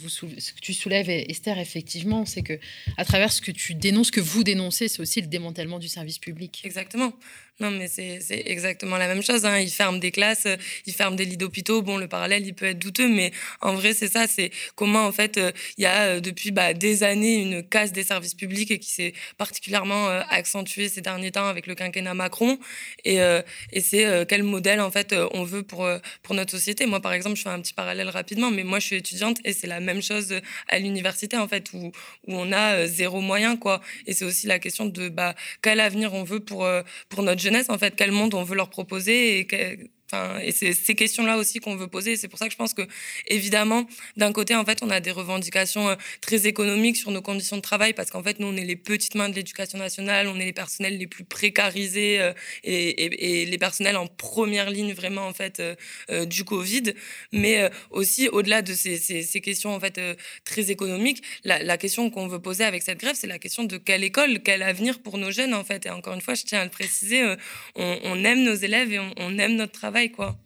tu soulèves, Esther, effectivement, c'est que à travers ce que tu dénonces, ce que vous dénoncez, c'est aussi le démantèlement du service public. Exactement. Non, mais c'est exactement la même chose. Hein. Ils ferment des classes, euh, ils ferment des lits d'hôpitaux. Bon, le parallèle, il peut être douteux, mais en vrai, c'est ça. C'est comment, en fait, euh, il y a euh, depuis bah, des années une casse des services publics qui s'est particulièrement accentuée ces derniers temps avec le quinquennat Macron. Et, et c'est quel modèle, en fait, on veut pour, pour notre société. Moi, par exemple, je fais un petit parallèle rapidement, mais moi, je suis étudiante et c'est la même chose à l'université, en fait, où, où on a zéro moyen, quoi. Et c'est aussi la question de bah, quel avenir on veut pour, pour notre en fait, quel monde on veut leur proposer et et c'est ces questions-là aussi qu'on veut poser. C'est pour ça que je pense que, évidemment, d'un côté, en fait, on a des revendications euh, très économiques sur nos conditions de travail, parce qu'en fait, nous, on est les petites mains de l'éducation nationale, on est les personnels les plus précarisés euh, et, les personnels en première ligne, vraiment, en fait, euh, du Covid. Mais aussi, au-delà de ces, questions, en fait, très économiques, la, question qu'on veut poser avec cette grève, c'est la question de quelle école, quel avenir pour nos jeunes, en fait. Et encore une fois, je tiens à le préciser, on, aime nos élèves et on aime notre travail quoi.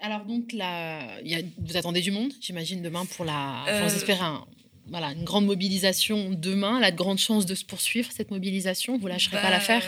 Alors donc là, y a, vous attendez du monde, j'imagine demain pour la. Enfin, euh... voilà, une grande mobilisation demain. Elle a de grandes chances de se poursuivre cette mobilisation. Vous lâcherez pas bah, l'affaire?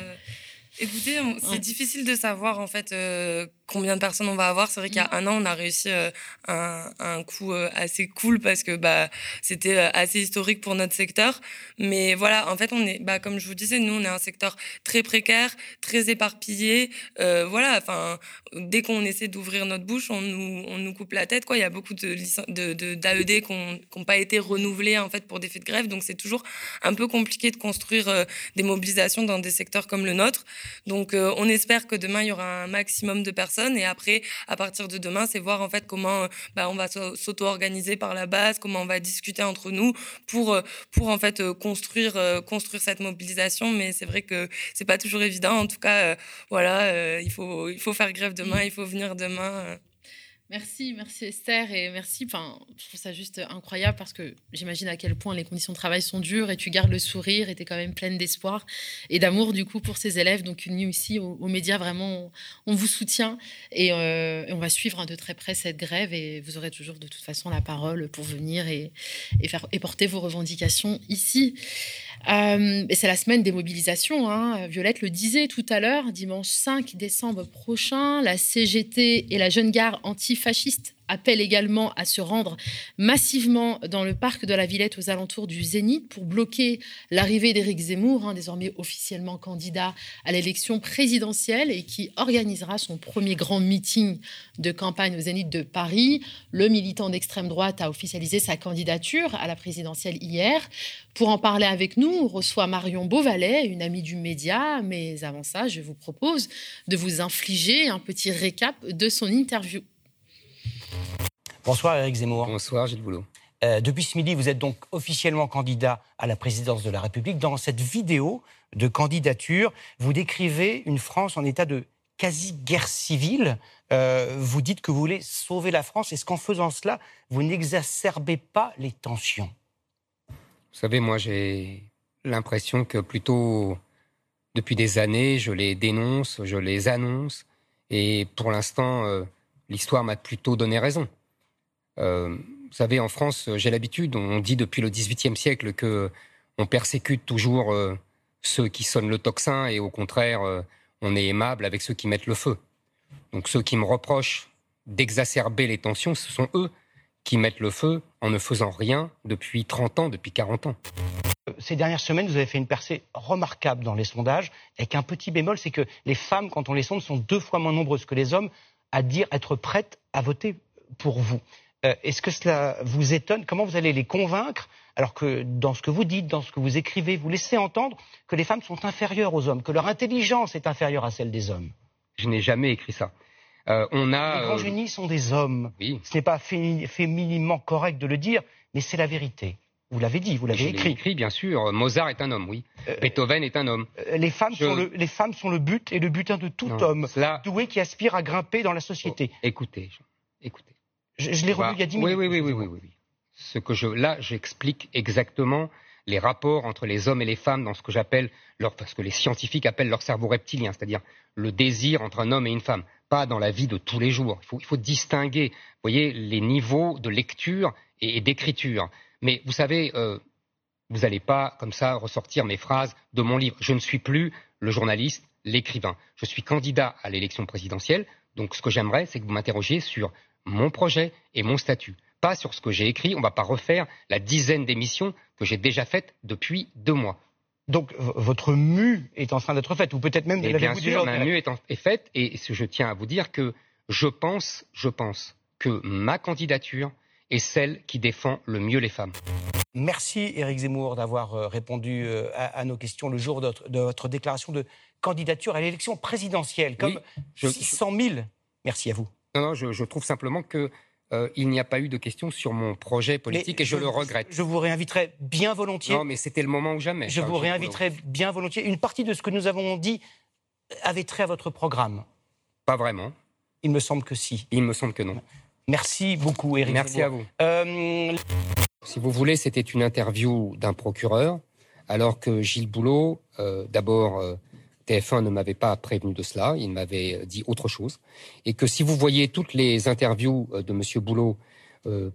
Écoutez, c'est difficile de savoir en fait euh, combien de personnes on va avoir. C'est vrai qu'il y a mm. un an, on a réussi euh, un, un, coup euh, assez cool parce que bah, c'était euh, assez historique pour notre secteur. Mais voilà, en fait, on est, bah, comme je vous disais, nous, on est un secteur très précaire, très éparpillé. voilà, enfin, dès qu'on essaie d'ouvrir notre bouche, on nous, on nous coupe la tête. Quoi. Il y a beaucoup de, de, de d'AED qui n'ont pas été renouvelés en fait, pour des faits de grève. Donc, c'est toujours un peu compliqué de construire des mobilisations dans des secteurs comme le nôtre. Donc, on espère que demain, il y aura un maximum de personnes et après, à partir de demain, c'est voir en fait comment euh, bah, on va s'auto-organiser par la base, comment on va discuter entre nous pour, euh, pour en fait euh, construire, construire cette mobilisation. Mais c'est vrai que c'est pas toujours évident. En tout cas, voilà, il, faut, il faut faire grève demain, il faut venir demain. Merci, merci Esther et merci. Enfin, je trouve ça juste incroyable parce que j'imagine à quel point les conditions de travail sont dures et tu gardes le sourire et tu es quand même pleine d'espoir et d'amour du coup pour ces élèves. Donc, unis ici aux, médias, vraiment, on, vous soutient euh, et, on va suivre de très près cette grève et vous aurez toujours de toute façon la parole pour venir et porter vos revendications ici. Euh, et c'est la semaine des mobilisations. Hein. Violette le disait tout à l'heure, dimanche 5 décembre prochain, la CGT et la Jeune Gare antifasciste appelle également à se rendre massivement dans le parc de la Villette aux alentours du Zénith pour bloquer l'arrivée d'Éric Zemmour, hein, désormais officiellement candidat à l'élection présidentielle et qui organisera son premier grand meeting de campagne au Zénith de Paris. Le militant d'extrême droite a officialisé sa candidature à la présidentielle hier. Pour en parler avec nous, on reçoit Marion Beauvalet, une amie du média. Mais avant ça, je vous propose de vous infliger un petit récap de son interview. Bonsoir Eric Zemmour. Bonsoir Gilles Boulot. Euh, depuis ce midi, vous êtes donc officiellement candidat à la présidence de la République. Dans cette vidéo de candidature, vous décrivez une France en état de quasi-guerre civile. Euh, vous dites que vous voulez sauver la France. Est-ce qu'en faisant cela, vous n'exacerbez pas les tensions? Vous savez, moi j'ai l'impression que plutôt depuis des années, je les dénonce, je les annonce. Et pour l'instant, euh, l'histoire m'a plutôt donné raison. Euh, vous savez, en France, j'ai l'habitude, on dit depuis le XVIIIe siècle que on persécute toujours euh, ceux qui sonnent le tocsin et au contraire, euh, on est aimable avec ceux qui mettent le feu. Donc ceux qui me reprochent d'exacerber les tensions, ce sont eux qui mettent le feu en ne faisant rien depuis 30 ans, depuis 40 ans. Ces dernières semaines, vous avez fait une percée remarquable dans les sondages, avec un petit bémol, c'est que les femmes, quand on les sonde, sont deux fois moins nombreuses que les hommes à dire être prêtes à voter pour vous. Euh, est-ce que cela vous étonne? Comment vous allez les convaincre? Alors que dans ce que vous dites, dans ce que vous écrivez, vous laissez entendre que les femmes sont inférieures aux hommes, que leur intelligence est inférieure à celle des hommes Je n'ai jamais écrit ça. Euh, on a, les grands euh, génies sont des hommes. Ce n'est pas fémininement correct de le dire, mais c'est la vérité. Vous l'avez dit, vous l'avez écrit. écrit, bien sûr. Mozart est un homme, oui. Beethoven est un homme. les, femmes sont le, les femmes sont le but et le butin de tout homme doué qui aspire à grimper dans la société. Oh, écoutez, écoutez. Je, l'ai revu il y a dix minutes. Oui, oui, oui, oui, oui, Ce que je, là, j'explique exactement les rapports entre les hommes et les femmes dans ce que j'appelle leur, ce que les scientifiques appellent leur cerveau reptilien, c'est-à-dire le désir entre un homme et une femme, pas dans la vie de tous les jours. Il faut, distinguer, vous voyez, les niveaux de lecture et, d'écriture. Mais vous savez, euh, vous n'allez pas comme ça ressortir mes phrases de mon livre. Je ne suis plus le journaliste, l'écrivain. Je suis candidat à l'élection présidentielle. Donc ce que j'aimerais, c'est que vous m'interrogiez sur mon projet et mon statut. Pas sur ce que j'ai écrit. On ne va pas refaire la dizaine d'émissions que j'ai déjà faites depuis deux mois. Donc votre mue est en train d'être faite, ou peut-être même de bien sûr, ma mue est, est, faite, et je tiens à vous dire que je pense, je pense que ma candidature est celle qui défend le mieux les femmes. Merci Éric Zemmour d'avoir euh, répondu euh, à, nos questions le jour de votre, déclaration de candidature à l'élection présidentielle, comme 600 000. Merci à vous. Non, non, je, trouve simplement que euh, il n'y a pas eu de questions sur mon projet politique et je, le regrette. Je vous réinviterai bien volontiers. Non, mais c'était le moment ou jamais. Je vous réinviterai bien volontiers. Une partie de ce que nous avons dit avait trait à votre programme. Pas vraiment. Il me semble que si. Il me semble que non. Merci beaucoup, Eric. Merci à vous. Euh, si vous voulez, c'était une interview d'un procureur, alors que Gilles Boulot, euh, d'abord, TF1 ne m'avait pas prévenu de cela, il m'avait dit autre chose, et que si vous voyez toutes les interviews de M. Boulot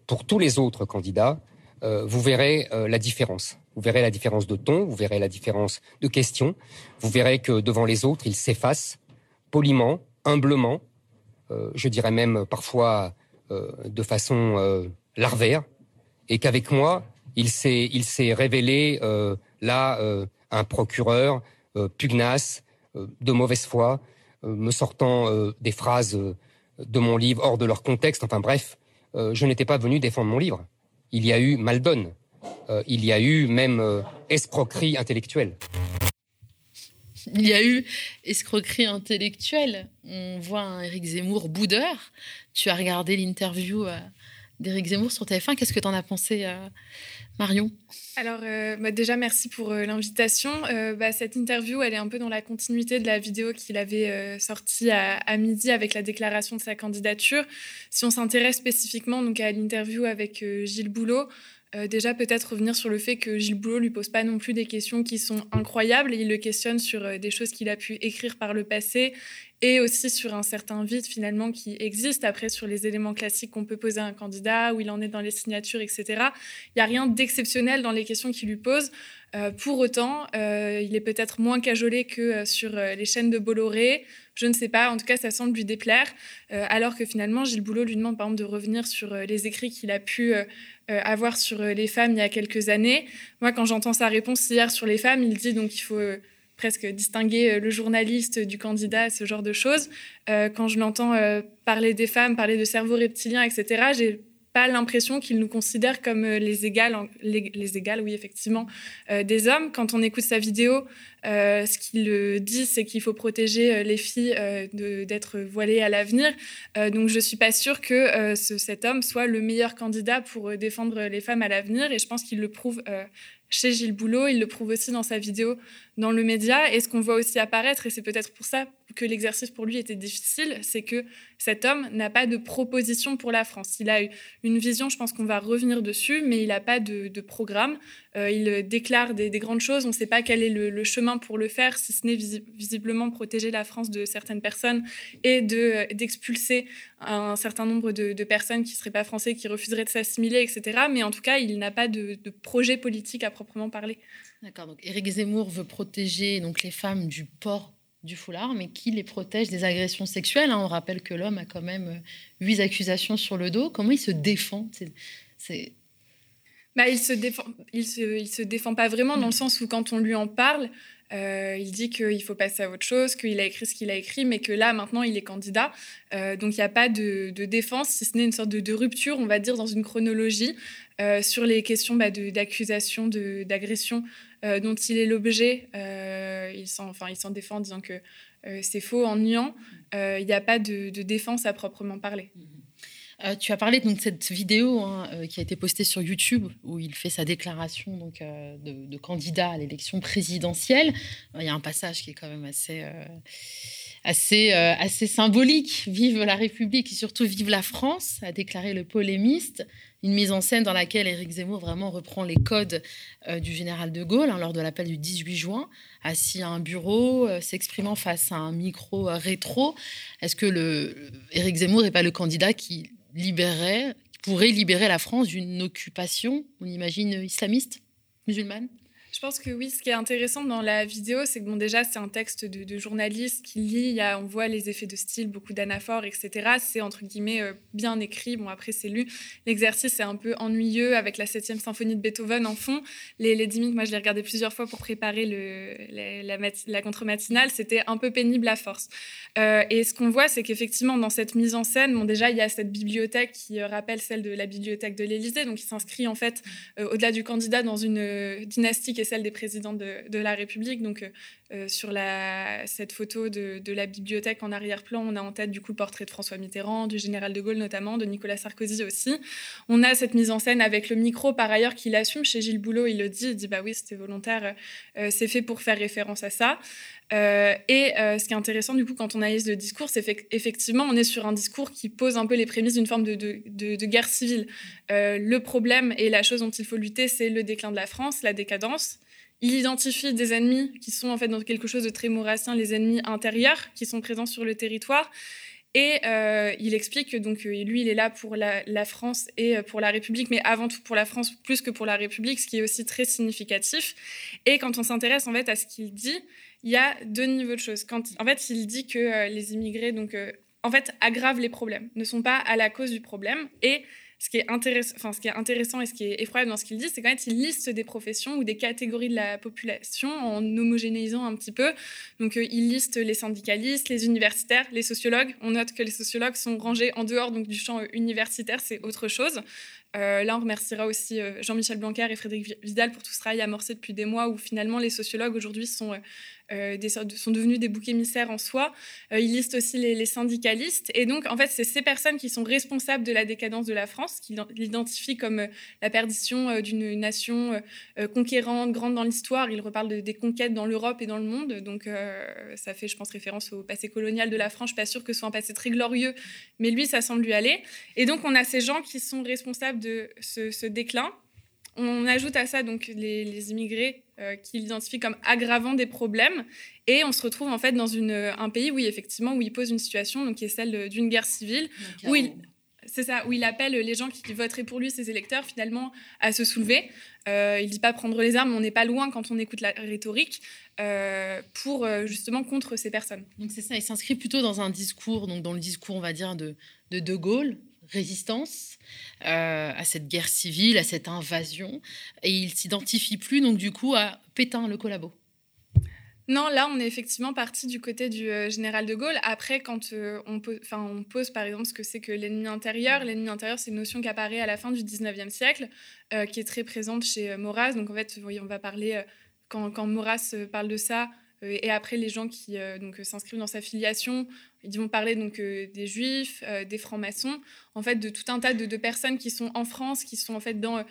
pour tous les autres candidats, vous verrez la différence. Vous verrez la différence de ton, vous verrez la différence de questions, vous verrez que devant les autres, il s'efface poliment, humblement, je dirais même parfois euh, de façon euh, larvaire, et qu'avec moi, il s'est, révélé euh, là un procureur pugnace, de mauvaise foi, me sortant des phrases de mon livre hors de leur contexte. Enfin bref, je n'étais pas venu défendre mon livre. Il y a eu maldonne. il y a eu même escroquerie intellectuelle. Il y a eu escroquerie intellectuelle. On voit un Éric Zemmour boudeur. Tu as regardé l'interview euh, d'Éric Zemmour sur TF1. Qu'est-ce que tu en as pensé, euh, Marion? Alors, euh, bah, déjà, merci pour l'invitation. Bah, cette interview, elle est un peu dans la continuité de la vidéo qu'il avait sortie à, à, midi avec la déclaration de sa candidature. Si on s'intéresse spécifiquement donc, à l'interview avec Gilles Boulot, euh, déjà, peut-être revenir sur le fait que Gilles Boulot lui pose pas non plus des questions qui sont incroyables. Il le questionne sur euh, des choses qu'il a pu écrire par le passé et aussi sur un certain vide finalement qui existe après sur les éléments classiques qu'on peut poser à un candidat, où il en est dans les signatures, etc. Il n'y a rien d'exceptionnel dans les questions qu'il lui pose. Euh, pour autant, il est peut-être moins cajolé que sur les chaînes de Bolloré. Je ne sais pas, en tout cas, ça semble lui déplaire. alors que finalement, Gilles Boulot lui demande par exemple de revenir sur les écrits qu'il a pu avoir sur euh, les femmes il y a quelques années. Moi, quand j'entends sa réponse hier sur les femmes, il dit donc qu'il faut euh, presque distinguer le journaliste du candidat, ce genre de choses. quand je l'entends parler des femmes, parler de cerveau reptilien, etc., j'ai pas l'impression qu'il nous considère comme euh, les égales, les, les égales, oui, effectivement, euh, des hommes. Quand on écoute sa vidéo, euh, ce qu'il dit, c'est qu'il faut protéger les filles d'être voilées à l'avenir. donc, je suis pas sûre que cet homme soit le meilleur candidat pour défendre les femmes à l'avenir. Et je pense qu'il le prouve chez Gilles Boulot, il le prouve aussi dans sa vidéo dans le média. Et ce qu'on voit aussi apparaître, et c'est peut-être pour ça que l'exercice pour lui était difficile, c'est que cet homme n'a pas de proposition pour la France. Il a une vision, je pense qu'on va revenir dessus, mais il n'a pas de, programme. Euh, il déclare des, grandes choses, on ne sait pas quel est le, chemin pour le faire, si ce n'est visiblement protéger la France de certaines personnes et d'expulser un certain nombre de, personnes qui ne seraient pas français, qui refuseraient de s'assimiler, etc. Mais en tout cas, il n'a pas de, projet politique à proprement parler. D'accord. Donc Éric Zemmour veut protéger donc les femmes du port du foulard, mais qui les protège des agressions sexuelles. Hein. On rappelle que l'homme a quand même euh, huit accusations sur le dos. Comment il se défend C'est bah, il se défend, il se, il se défend pas vraiment dans le sens où quand on lui en parle, euh, il dit qu'il faut passer à autre chose, qu'il a écrit ce qu'il a écrit, mais que là maintenant il est candidat. Euh, donc il n'y a pas de, défense, si ce n'est une sorte de, rupture, on va dire, dans une chronologie sur les questions bah, d'accusation, d'agression dont il est l'objet il s'en enfin, défend en disant que euh, c'est faux, en niant. Euh, il n'y a pas de, défense à proprement parler. Euh, tu as parlé donc, de cette vidéo hein, qui a été postée sur YouTube où il fait sa déclaration donc, de, candidat à l'élection présidentielle. Il y a un passage qui est quand même assez, assez, assez symbolique. Vive la République et surtout vive la France, a déclaré le polémiste. Une mise en scène dans laquelle Éric Zemmour vraiment reprend les codes du général de Gaulle hein, lors de l'appel du 18 juin, assis à un bureau, s'exprimant face à un micro rétro. Est-ce que le, Éric Zemmour n'est pas le candidat qui libérerait, qui pourrait libérer la France d'une occupation, on imagine, islamiste, musulmane? Je pense que oui, ce qui est intéressant dans la vidéo, c'est que bon, déjà, c'est un texte de, journaliste qui lit, on voit les effets de style, beaucoup d'anaphores, etc. C'est entre guillemets euh, bien écrit. Bon, après, c'est lu. L'exercice est un peu ennuyeux avec la 7 symphonie de Beethoven en fond. Les, les 10 minutes, moi, je l'ai regardé plusieurs fois pour préparer le, la, contre-matinale. C'était un peu pénible à force. Euh, et ce qu'on voit, c'est qu'effectivement, dans cette mise en scène, bon, déjà, il y a cette bibliothèque qui euh, rappelle celle de la bibliothèque de l'Élysée, donc il s'inscrit en fait au-delà du candidat dans une dynastie qui celle des présidents de, la République. Donc, euh, euh, sur cette photo de, la bibliothèque en arrière-plan, on a en tête du coup le portrait de François Mitterrand, du général de Gaulle notamment, de Nicolas Sarkozy aussi. On a cette mise en scène avec le micro, par ailleurs, qu'il assume chez Gilles Boulot. Il le dit, il dit bah oui, c'était volontaire, euh, c'est fait pour faire référence à ça. et ce qui est intéressant, du coup, quand on analyse le discours, c'est qu'effectivement, on est sur un discours qui pose un peu les prémices d'une forme de, guerre civile. le problème et la chose dont il faut lutter, c'est le déclin de la France, la décadence. Il identifie des ennemis qui sont en fait dans quelque chose de très maurassien, les ennemis intérieurs qui sont présents sur le territoire. Et euh, il explique que donc euh, lui, il est là pour la, France et euh, pour la République, mais avant tout pour la France plus que pour la République, ce qui est aussi très significatif. Et quand on s'intéresse en fait à ce qu'il dit, il y a deux niveaux de choses. Quand, en fait, il dit que les immigrés donc en fait aggravent les problèmes, ne sont pas à la cause du problème et ce qui est intéressant, et ce qui est effroyable dans ce qu'il dit, c'est qu'en fait, il liste des professions ou des catégories de la population en homogénéisant un petit peu. Donc, euh, il liste les syndicalistes, les universitaires, les sociologues. On note que les sociologues sont rangés en dehors donc, du champ universitaire, c'est autre chose. Euh, là, on remerciera aussi euh, Jean-Michel Blanquer et Frédéric Vidal pour tout ce travail amorcé depuis des mois où finalement les sociologues aujourd'hui sont euh, sont devenus des boucs émissaires en soi. Euh, il liste aussi les, syndicalistes. Et donc, en fait, c'est ces personnes qui sont responsables de la décadence de la France, qui l'identifient comme la perdition d'une nation conquérante, grande dans l'histoire. Il reparle de, des conquêtes dans l'Europe et dans le monde. Donc, ça fait, je pense, référence au passé colonial de la France. Je suis pas sûre que ce soit un passé très glorieux, mais lui, ça semble lui aller. Et donc, on a ces gens qui sont responsables de ce déclin. On ajoute à ça donc les, immigrés euh, qui l'identifient comme aggravant des problèmes et on se retrouve en fait dans une, un pays où effectivement où il pose une situation donc qui est celle d'une guerre civile où il c'est ça, où il appelle les gens qui voteraient pour lui, ses électeurs, finalement, à se soulever. Euh, il dit pas prendre les armes, on n'est pas loin quand on écoute la rhétorique euh, pour euh, justement contre ces personnes. Donc c'est ça, il s'inscrit plutôt dans un discours, donc dans le discours, on va dire, de De, de Gaulle, résistance euh, à cette guerre civile, à cette invasion, et il s'identifie plus donc du coup à Pétain, le collabo. Non, là, on est effectivement parti du côté du euh, général de Gaulle. Après, quand euh, on, pose, par exemple, ce que c'est que l'ennemi intérieur, l'ennemi intérieur, c'est une notion qui apparaît à la fin du 19e siècle, qui est très présente chez Maurras. Donc, en fait, on va parler, quand, quand Maurras parle de ça, et après, les gens qui donc s'inscrivent dans sa filiation, ils vont parler donc euh, des juifs, euh, des francs-maçons, en fait de tout un tas de, personnes qui sont en France, qui sont en fait dans euh,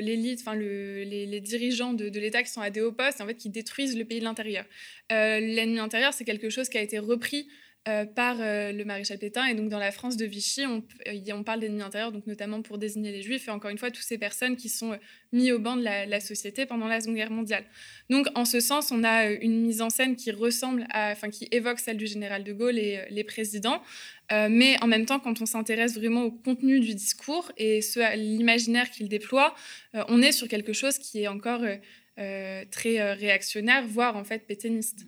l'élite, enfin le, les, dirigeants de, de l'État qui sont à des hauts postes, en fait qui détruisent le pays de l'intérieur. L'ennemi intérieur, c'est quelque chose qui a été repris euh, par euh, le maréchal Pétain. Et donc, dans la France de Vichy, on, euh, on parle d'ennemis intérieurs, donc notamment pour désigner les juifs, et encore une fois, toutes ces personnes qui sont mises au banc de la, société pendant la Seconde Guerre mondiale. Donc, en ce sens, on a une mise en scène qui ressemble à, enfin, qui évoque celle du général de Gaulle et les présidents. mais en même temps, quand on s'intéresse vraiment au contenu du discours et ce, l'imaginaire qu'il déploie, on est sur quelque chose qui est encore très réactionnaire, voire en fait pétainiste.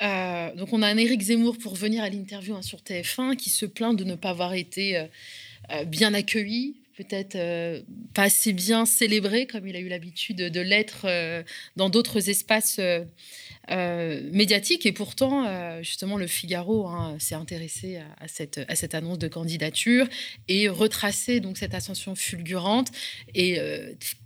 Euh, donc on a un Éric Zemmour pour venir à l'interview hein, sur TF1 qui se plaint de ne pas avoir été euh, euh, bien accueilli, peut-être pas assez bien célébré comme il a eu l'habitude de l'être dans d'autres espaces médiatiques. Et pourtant, justement, le Figaro hein, s'est intéressé à, cette, à cette annonce de candidature et retracé donc cette ascension fulgurante et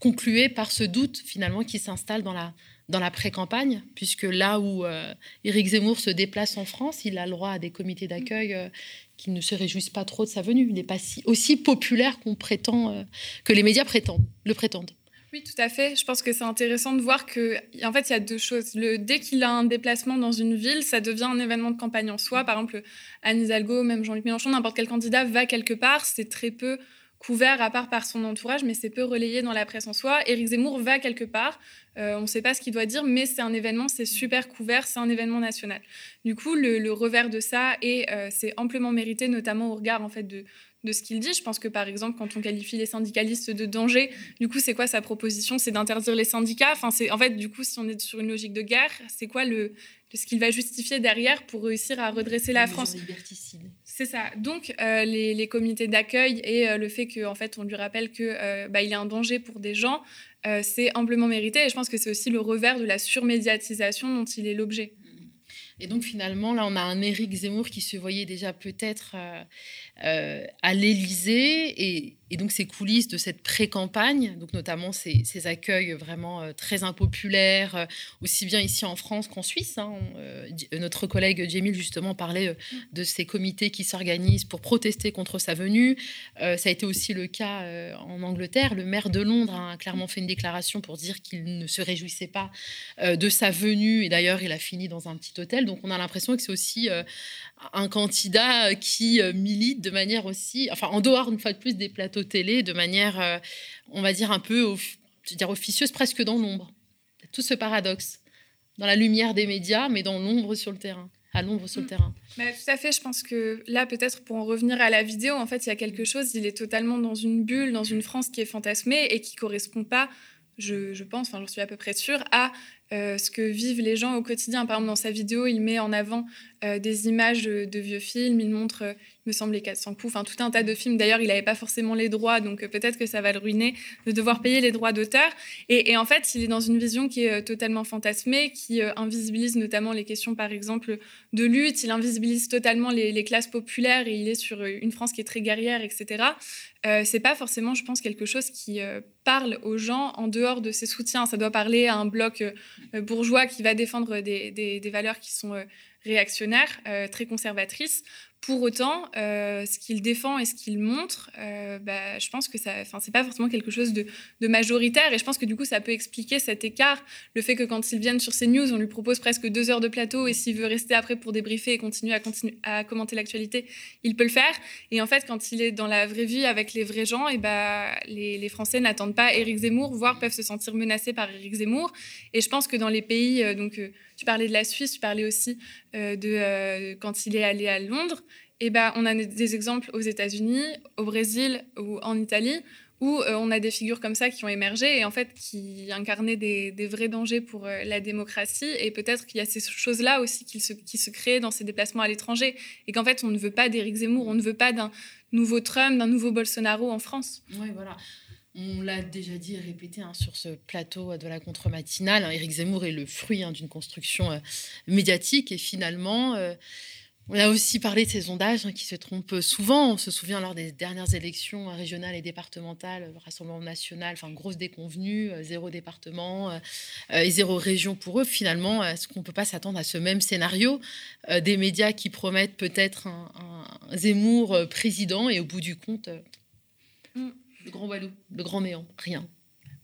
conclué par ce doute finalement qui s'installe dans la dans la pré-campagne, puisque là où euh, Éric Zemmour se déplace en France, il a le droit à des comités d'accueil euh, qui ne se réjouissent pas trop de sa venue. Il n'est pas si, aussi populaire qu'on prétend, euh, que les médias prétendent, le prétendent. Oui, tout à fait. Je pense que c'est intéressant de voir que, en fait, il y a deux choses. Le, dès qu'il a un déplacement dans une ville, ça devient un événement de campagne en soi. Par exemple, Anne Hidalgo, même Jean-Luc Mélenchon, n'importe quel candidat va quelque part. C'est très peu couvert à part par son entourage, mais c'est peu relayé dans la presse en soi. Éric Zemmour va quelque part, euh, on ne sait pas ce qu'il doit dire, mais c'est un événement, c'est super couvert, c'est un événement national. Du coup, le, revers de ça, et euh, c'est amplement mérité, notamment au regard en fait de, de ce qu'il dit. Je pense que par exemple, quand on qualifie les syndicalistes de danger, du coup, c'est quoi sa proposition? C'est d'interdire les syndicats? Enfin, c'est en fait, du coup, si on est sur une logique de guerre, c'est quoi le ce qu'il va justifier derrière pour réussir à redresser la France? C'est ça. Donc, euh, les, comités d'accueil et euh, le fait qu'en en fait, on lui rappelle que euh, bah, est un danger pour des gens, c'est amplement mérité. Et je pense que c'est aussi le revers de la surmédiatisation dont il est l'objet. Et donc finalement, là, on a un Éric Zemmour qui se voyait déjà peut-être à l'Élysée et donc ces coulisses de cette pré-campagne, donc notamment ces, accueils vraiment euh, très impopulaires, euh, aussi bien ici en France qu'en Suisse. Hein. Euh, notre collègue Jamil justement parlait de ces comités qui s'organisent pour protester contre sa venue. ça a été aussi le cas en Angleterre. Le maire de Londres a clairement fait une déclaration pour dire qu'il ne se réjouissait pas de sa venue. Et d'ailleurs, il a fini dans un petit hôtel. Donc on a l'impression que c'est aussi un candidat qui milite de manière aussi, enfin en dehors une fois de plus des plateaux télé de manière, euh, on va dire, un peu dire officieuse, presque dans l'ombre. Tout ce paradoxe, dans la lumière des médias, mais dans l'ombre sur le terrain à l'ombre sur le mm. terrain. tout à fait, je pense que là, peut-être pour en revenir à la vidéo, en fait, il y a quelque chose, il est totalement dans une bulle, dans une France qui est fantasmée et qui correspond pas, je, je pense, enfin j'en suis à peu près sûre, à euh, ce que vivent les gens au quotidien. Par exemple, dans sa vidéo, il met en avant euh, des images de vieux films, il montre, euh, il me semble, les 400 coups, enfin tout un tas de films. D'ailleurs, il n'avait pas forcément les droits, donc peut-être que ça va le ruiner de devoir payer les droits d'auteur. Et, en fait, il est dans une vision qui est totalement fantasmée, qui invisibilise notamment les questions, par exemple, de lutte, il invisibilise totalement les, classes populaires et il est sur une France qui est très guerrière, etc. c'est pas forcément, je pense, quelque chose qui parle aux gens en dehors de ses soutiens. Ça doit parler à un bloc euh, bourgeois qui va défendre des, des, valeurs qui sont euh, réactionnaires, euh, très conservatrices. Pour autant, ce qu'il défend et ce qu'il montre, bah, je pense que ça, c'est pas forcément quelque chose de, majoritaire. Et je pense que du coup, ça peut expliquer cet écart. Le fait que quand ils viennent sur CNews, on lui propose presque deux heures de plateau et s'il veut rester après pour débriefer et continuer à, commenter l'actualité, il peut le faire. Et en fait, quand il est dans la vraie vie avec les vrais gens, et bah, les, les Français n'attendent pas Éric Zemmour, voire peuvent se sentir menacés par Éric Zemmour. Et je pense que dans les pays, donc tu parlais de la Suisse, tu parlais aussi euh, de euh, quand il est allé à Londres. Eh ben, on a des exemples aux États-Unis, au Brésil ou en Italie où euh, on a des figures comme ça qui ont émergé et en fait qui incarnaient des, vrais dangers pour la démocratie. Et peut-être qu'il y a ces choses-là aussi qui se, créent dans ces déplacements à l'étranger. Et qu'en fait, on ne veut pas d'Éric Zemmour, on ne veut pas d'un nouveau Trump, d'un nouveau Bolsonaro en France. Oui, voilà. On l'a déjà dit et répété hein, sur ce plateau de la contre-matinale. Hein, Éric Zemmour est le fruit hein, d'une construction euh, médiatique et finalement, euh, on a aussi parlé de ces sondages qui se trompent souvent. On se souvient lors des dernières élections régionales et départementales, le Rassemblement national, enfin grosse déconvenue, euh, zéro département et zéro région pour eux. Finalement, est-ce qu'on ne peut pas s'attendre à ce même scénario des médias qui promettent peut-être un, Zemmour président et au bout du compte mm. Le grand Walou, le grand néant, rien?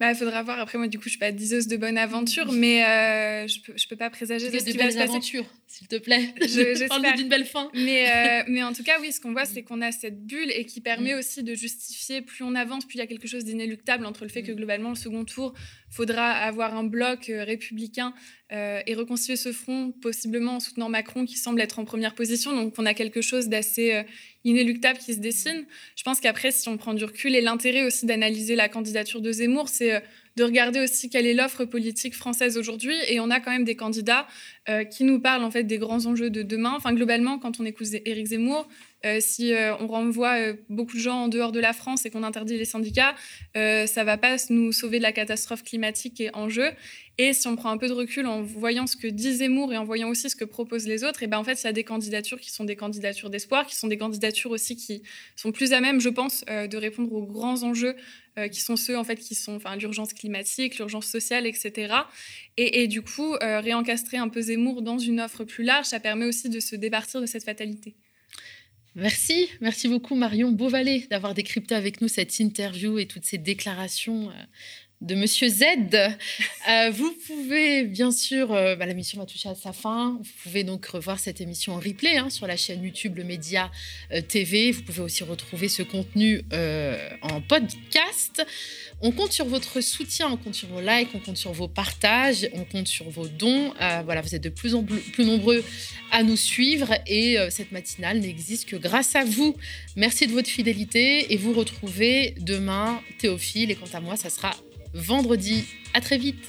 Il bah, faudra voir. Après, moi, du coup, je suis pas diseuse de bonne aventure, mais euh, je peux, je peux pas présager de ce qui va se passer. S'il te plaît. J'espère d'une belle fin. Mais, euh, mais en tout cas, oui, ce qu'on voit, c'est qu'on a cette bulle et qui permet mm. aussi de justifier. Plus on avance, plus il y a quelque chose d'inéluctable entre le fait que mm. globalement, le second tour, faudra avoir un bloc euh, républicain et reconstituer ce front, possiblement en soutenant Macron, qui semble être en première position. Donc, on a quelque chose d'assez inéluctable qui se dessine. Je pense qu'après, si on prend du recul, et l'intérêt aussi d'analyser la candidature de Zemmour, c'est euh, de regarder aussi quelle est l'offre politique française aujourd'hui. Et on a quand même des candidats euh, qui nous parlent en fait des grands enjeux de demain. Enfin, globalement, quand on écoute Éric Zemmour, euh, si on renvoie beaucoup de gens en dehors de la France et qu'on interdit les syndicats, ça va pas nous sauver de la catastrophe climatique qui est en jeu. Et si on prend un peu de recul en voyant ce que dit Zemmour et en voyant aussi ce que proposent les autres, et ben en fait, il y a des candidatures qui sont des candidatures d'espoir, qui sont des candidatures aussi qui sont plus à même, je pense, euh, de répondre aux grands enjeux euh, qui sont ceux en fait qui sont l'urgence climatique, l'urgence sociale, etc. Et, du coup, euh, réencastrer un peu Zemmour dans une offre plus large, ça permet aussi de se départir de cette fatalité. Merci, merci beaucoup Marion Beauvalet d'avoir décrypté avec nous cette interview et toutes ces déclarations de Monsieur Z. Euh, vous pouvez, bien sûr, euh, bah, l'émission va toucher à sa fin. Vous pouvez donc revoir cette émission en replay hein, sur la chaîne YouTube Le Média euh, TV. Vous pouvez aussi retrouver ce contenu en podcast. On compte sur votre soutien, on compte sur vos likes, on compte sur vos partages, on compte sur vos dons. voilà, vous êtes de plus en plus nombreux à nous suivre et cette matinale n'existe que grâce à vous. Merci de votre fidélité et vous retrouvez demain Théophile et quant à moi, ça sera vendredi. À très vite.